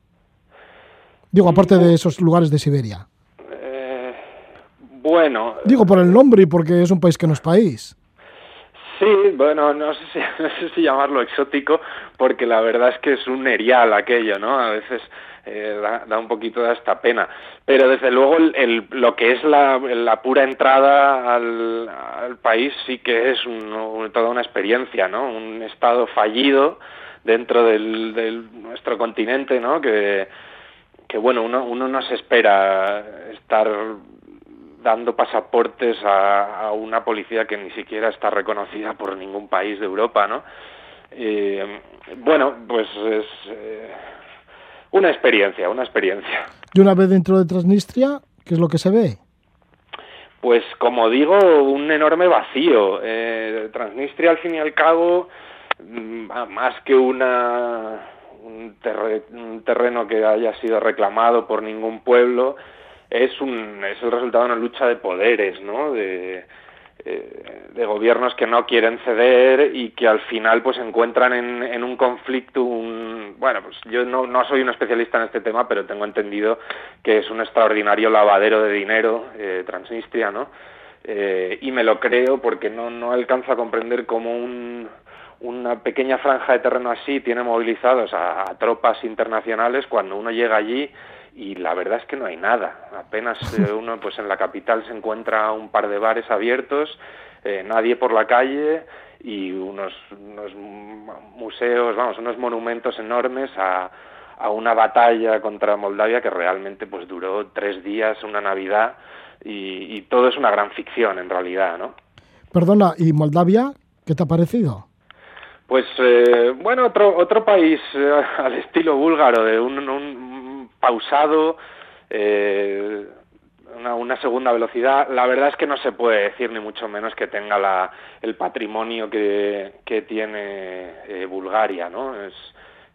Digo, aparte de esos lugares de Siberia. Eh, bueno, Digo por el nombre y porque es un país que no es país. Sí, bueno, no sé, si, no sé si llamarlo exótico, porque la verdad es que es un erial aquello, ¿no? A veces eh, da, da un poquito de hasta pena. Pero desde luego el, el- lo que es la, la pura entrada al, al país sí que es un- toda una experiencia, ¿no? Un estado fallido dentro del, del nuestro continente, ¿no? Que, que bueno, uno, uno no se espera estar dando pasaportes a, a una policía que ni siquiera está reconocida por ningún país de Europa, ¿no? Eh, bueno, pues es eh, una experiencia, una experiencia. Y una vez dentro de Transnistria, ¿qué es lo que se ve? Pues como digo, un enorme vacío. Eh, Transnistria, al fin y al cabo, mm, más que una un terreno que haya sido reclamado por ningún pueblo, es un es el resultado de una lucha de poderes, ¿no? De, eh, de gobiernos que no quieren ceder y que al final pues encuentran en, en un conflicto un bueno pues yo no, no soy un especialista en este tema pero tengo entendido que es un extraordinario lavadero de dinero eh, Transnistria no Eh, y me lo creo porque no no alcanzo a comprender cómo un una pequeña franja de terreno así tiene movilizados a, a tropas internacionales cuando uno llega allí y la verdad es que no hay nada. Apenas eh, uno pues en la capital se encuentra un par de bares abiertos, eh, nadie por la calle y unos, unos mu- museos, vamos, unos monumentos enormes a, a una batalla contra Moldavia que realmente pues duró tres días, una Navidad y, y todo es una gran ficción en realidad, ¿no? Perdona, ¿y Moldavia? ¿Qué te ha parecido? Pues eh, bueno, otro otro país eh, al estilo búlgaro, de un, un pausado, eh, una, segunda velocidad. La verdad es que no se puede decir ni mucho menos que tenga la, el patrimonio que, que tiene eh, Bulgaria, ¿no? Es,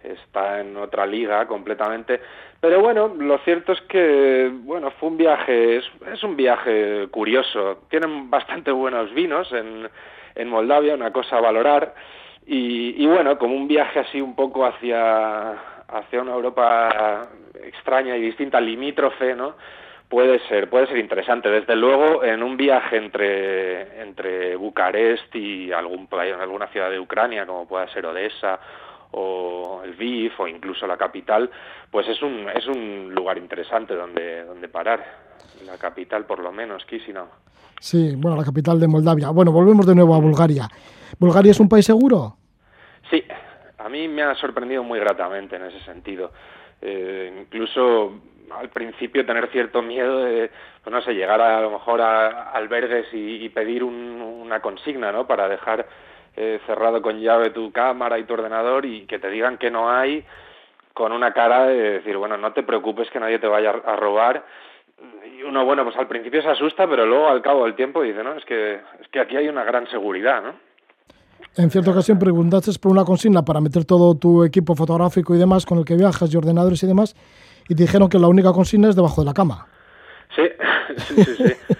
está en otra liga completamente. Pero bueno, lo cierto es que, bueno, fue un viaje, es, es un viaje curioso. Tienen bastante buenos vinos en, en Moldavia, una cosa a valorar. Y, y bueno, como un viaje así un poco hacia, hacia una Europa extraña y distinta, limítrofe, ¿no? Puede ser, puede ser interesante. Desde luego, en un viaje entre, entre Bucarest y algún país, alguna ciudad de Ucrania, como pueda ser Odessa o el VIF o incluso la capital, pues es un, es un lugar interesante donde, donde parar. La capital, por lo menos, Chisinau. Sí, bueno, la capital de Moldavia. Bueno, volvemos de nuevo a Bulgaria. ¿Bulgaria es un país seguro? Sí, a mí me ha sorprendido muy gratamente en ese sentido. Eh, incluso al principio tener cierto miedo de, pues no sé, llegar a, lo mejor a albergues y, pedir un- una consigna, ¿no? Para dejar eh, cerrado con llave tu cámara y tu ordenador y que te digan que no hay con una cara de decir, bueno, no te preocupes que nadie te vaya a robar. Y uno, bueno, pues al principio se asusta, pero luego al cabo del tiempo dice, no, es que, es que aquí hay una gran seguridad, ¿no? En cierta ocasión preguntaste por una consigna para meter todo tu equipo fotográfico y demás con el que viajas y ordenadores y demás y te dijeron que la única consigna es debajo de la cama. Sí, sí, sí, sí.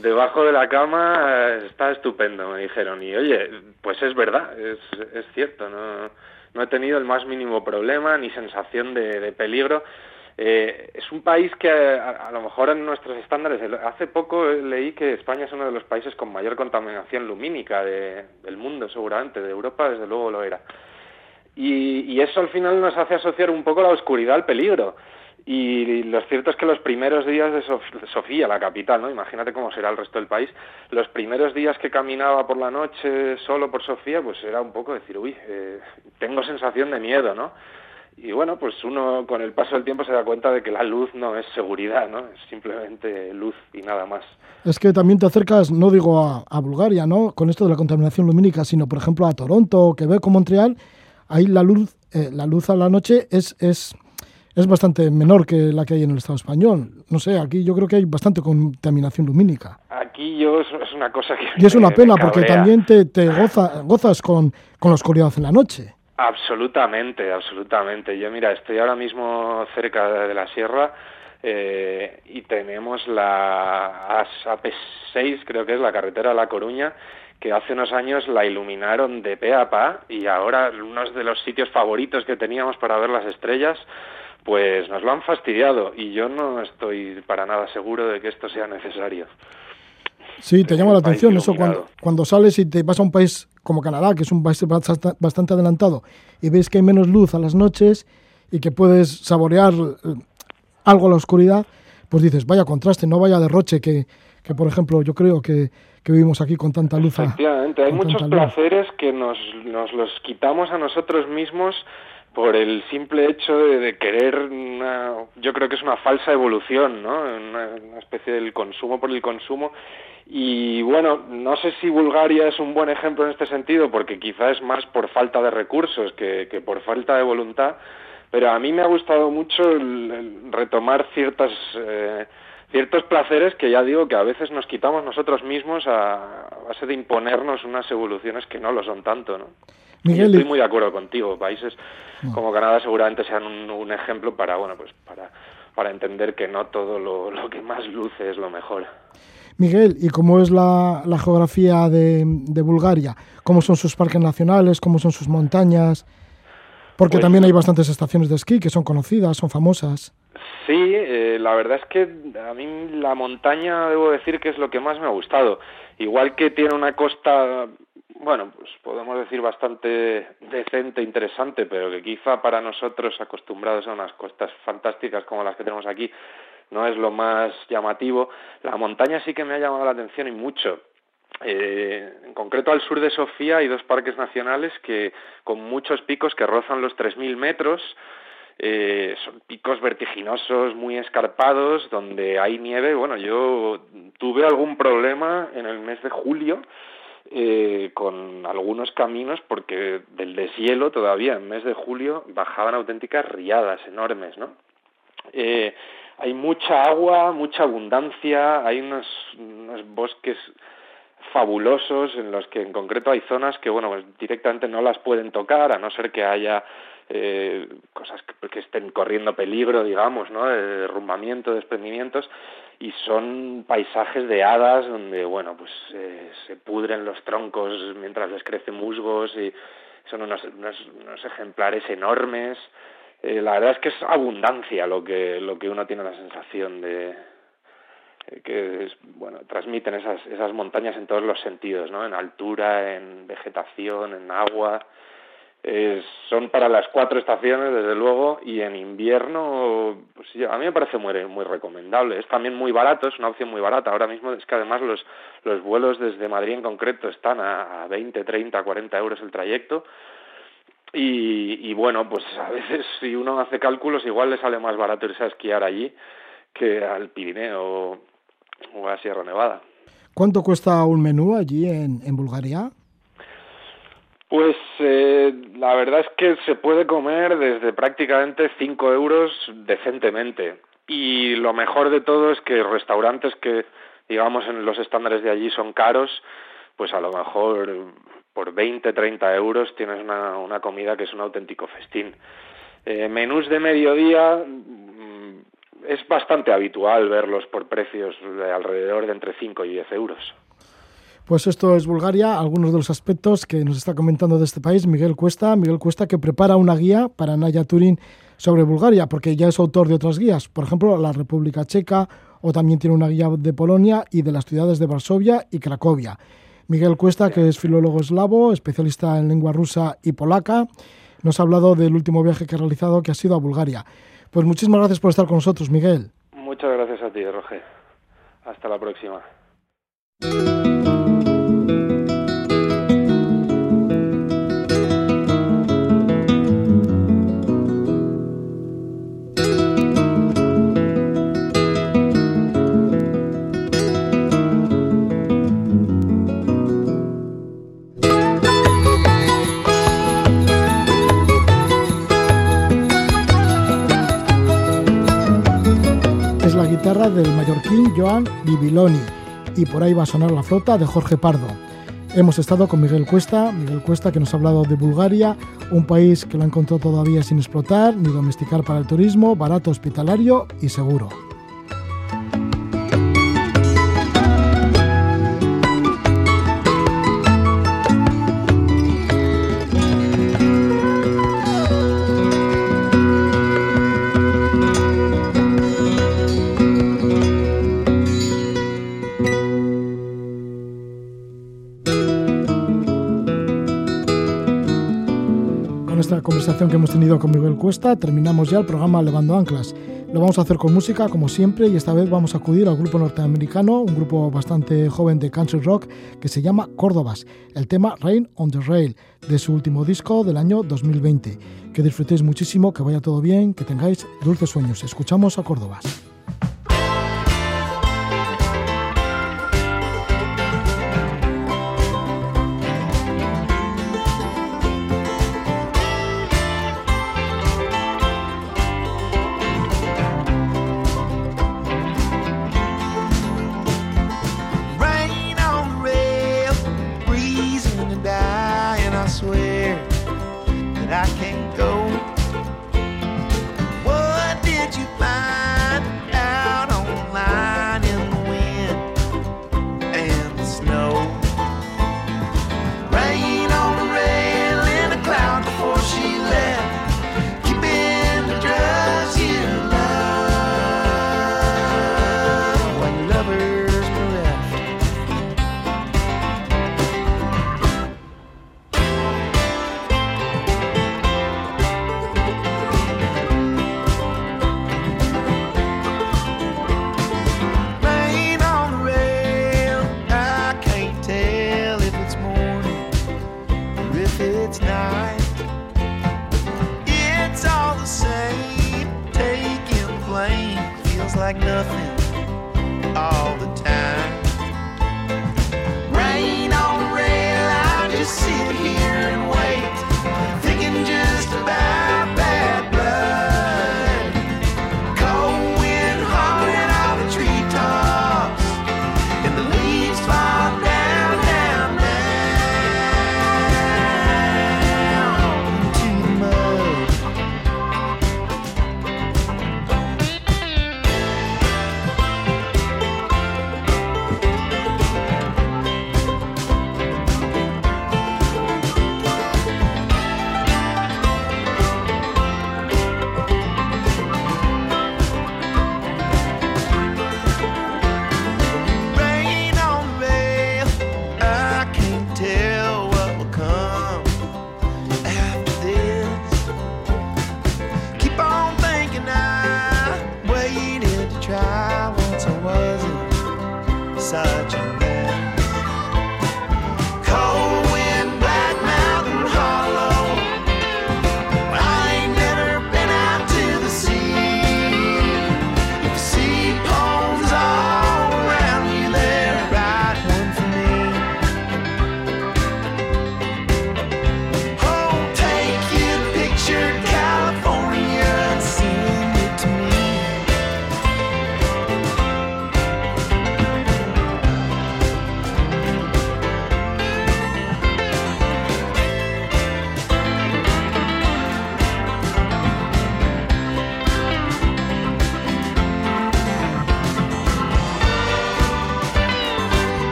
Debajo de la cama eh, está estupendo, me dijeron. Y oye, pues es verdad, es, es cierto, no, no he tenido el más mínimo problema ni sensación de, de peligro. Eh, es un país que a, lo mejor en nuestros estándares, hace poco leí que España es uno de los países con mayor contaminación lumínica de- del mundo, seguramente, de Europa desde luego lo era. Y, y eso al final nos hace asociar un poco la oscuridad al peligro. Y lo cierto es que los primeros días de Sof- Sofía, la capital, ¿no? Imagínate cómo será el resto del país. Los primeros días que caminaba por la noche solo por Sofía, pues era un poco decir, uy, eh, tengo sensación de miedo, ¿no? Y bueno, pues uno con el paso del tiempo se da cuenta de que la luz no es seguridad, ¿no? Es simplemente luz y nada más. Es que también te acercas, no digo a, a Bulgaria, ¿no? Con esto de la contaminación lumínica, sino por ejemplo a Toronto, Quebec o Montreal, ahí la luz, eh, la luz a la noche es, es, es bastante menor que la que hay en el Estado español. No sé, aquí yo creo que hay bastante contaminación lumínica. Aquí yo es, una cosa que Y es una me pena porque también te, te goza, gozas con, con la oscuridad en la noche. Absolutamente, absolutamente. Yo mira, estoy ahora mismo cerca de la sierra eh, y tenemos la AP6, creo que es la carretera a La Coruña, que hace unos años la iluminaron de pe a pa y ahora unos de los sitios favoritos que teníamos para ver las estrellas, pues nos lo han fastidiado y yo no estoy para nada seguro de que esto sea necesario. Sí, te llama la atención eso cuando, cuando sales y te vas a un país como Canadá, que es un país bastante adelantado, y ves que hay menos luz a las noches y que puedes saborear eh, algo a la oscuridad, pues dices, vaya contraste, no vaya derroche que, que por ejemplo, yo creo que, que vivimos aquí con tanta luz. Efectivamente, hay muchos placeres que nos, nos los quitamos a nosotros mismos por el simple hecho de, querer una, yo creo que es una falsa evolución, ¿no? Una, especie del consumo por el consumo. Y bueno, no sé si Bulgaria es un buen ejemplo en este sentido, porque quizá es más por falta de recursos que, que por falta de voluntad, pero a mí me ha gustado mucho el retomar ciertas eh, ciertos placeres que ya digo que a veces nos quitamos nosotros mismos a, a base de imponernos unas evoluciones que no lo son tanto, ¿no? Miguel, estoy muy de acuerdo contigo. Países como Canadá seguramente sean un, un ejemplo para, bueno, pues para, para entender que no todo lo, lo que más luce es lo mejor. Miguel, ¿y cómo es la, la geografía de, de Bulgaria? ¿Cómo son sus parques nacionales? ¿Cómo son sus montañas? Porque Pues- también hay bastantes estaciones de esquí que son conocidas, son famosas. Sí, eh, la verdad es que a mí la montaña debo decir que es lo que más me ha gustado. Igual que tiene una costa, bueno, pues podemos decir bastante decente, interesante, pero que quizá para nosotros acostumbrados a unas costas fantásticas como las que tenemos aquí no es lo más llamativo. La montaña sí que me ha llamado la atención y mucho. Eh, en concreto al sur de Sofía hay dos parques nacionales que con muchos picos que rozan los 3.000 metros. Eh, son picos vertiginosos, muy escarpados, donde hay nieve. Bueno, yo tuve algún problema en el mes de julio eh, con algunos caminos porque del deshielo todavía en mes de julio bajaban auténticas riadas enormes, ¿no? Eh, hay mucha agua, mucha abundancia, hay unos, bosques fabulosos en los que en concreto hay zonas que bueno pues directamente no las pueden tocar a no ser que haya eh, cosas que, estén corriendo peligro digamos no de derrumbamiento desprendimientos y son paisajes de hadas donde bueno pues eh, se pudren los troncos mientras les crecen musgos y son unos, unos, unos ejemplares enormes. Eh, la verdad es que es abundancia lo que lo que uno tiene la sensación de eh, que es, bueno transmiten esas esas montañas en todos los sentidos no en altura en vegetación en agua eh, son para las cuatro estaciones, desde luego, y en invierno, pues a mí me parece muy, muy recomendable. Es también muy barato, es una opción muy barata. Ahora mismo es que además los, los vuelos desde Madrid en concreto están a, a 20, 30, 40 euros el trayecto. Y, y bueno, pues a veces si uno hace cálculos, igual le sale más barato irse a esquiar allí que al Pirineo o a Sierra Nevada. ¿Cuánto cuesta un menú allí en, en Bulgaria? Pues eh, la verdad es que se puede comer desde prácticamente 5 euros decentemente. Y lo mejor de todo es que restaurantes que, digamos, en los estándares de allí son caros, pues a lo mejor por 20, 30 euros tienes una, una comida que es un auténtico festín. Eh, menús de mediodía mm, es bastante habitual verlos por precios de alrededor de entre 5 y 10 euros. Pues esto es Bulgaria, algunos de los aspectos que nos está comentando de este país Miguel Cuesta. Miguel Cuesta que prepara una guía para Naya Turín sobre Bulgaria, porque ya es autor de otras guías, por ejemplo, la República Checa, o también tiene una guía de Polonia y de las ciudades de Varsovia y Cracovia. Miguel Cuesta, que es filólogo eslavo, especialista en lengua rusa y polaca, nos ha hablado del último viaje que ha realizado, que ha sido a Bulgaria. Pues muchísimas gracias por estar con nosotros, Miguel. Muchas gracias a ti, Roger. Hasta la próxima. Del mallorquín Joan Bibiloni y por ahí va a sonar la flota de Jorge Pardo. Hemos estado con Miguel Cuesta, Miguel Cuesta que nos ha hablado de Bulgaria, un país que lo ha encontrado todavía sin explotar ni domesticar para el turismo, barato, hospitalario y seguro. Conversación que hemos tenido con Miguel Cuesta, terminamos ya el programa Levando Anclas. Lo vamos a hacer con música, como siempre, y esta vez vamos a acudir al grupo norteamericano, un grupo bastante joven de country rock que se llama Córdobas, el tema Rain on the Rail, de su último disco del año 2020. Que disfrutéis muchísimo, que vaya todo bien, que tengáis dulces sueños. Escuchamos a Córdobas.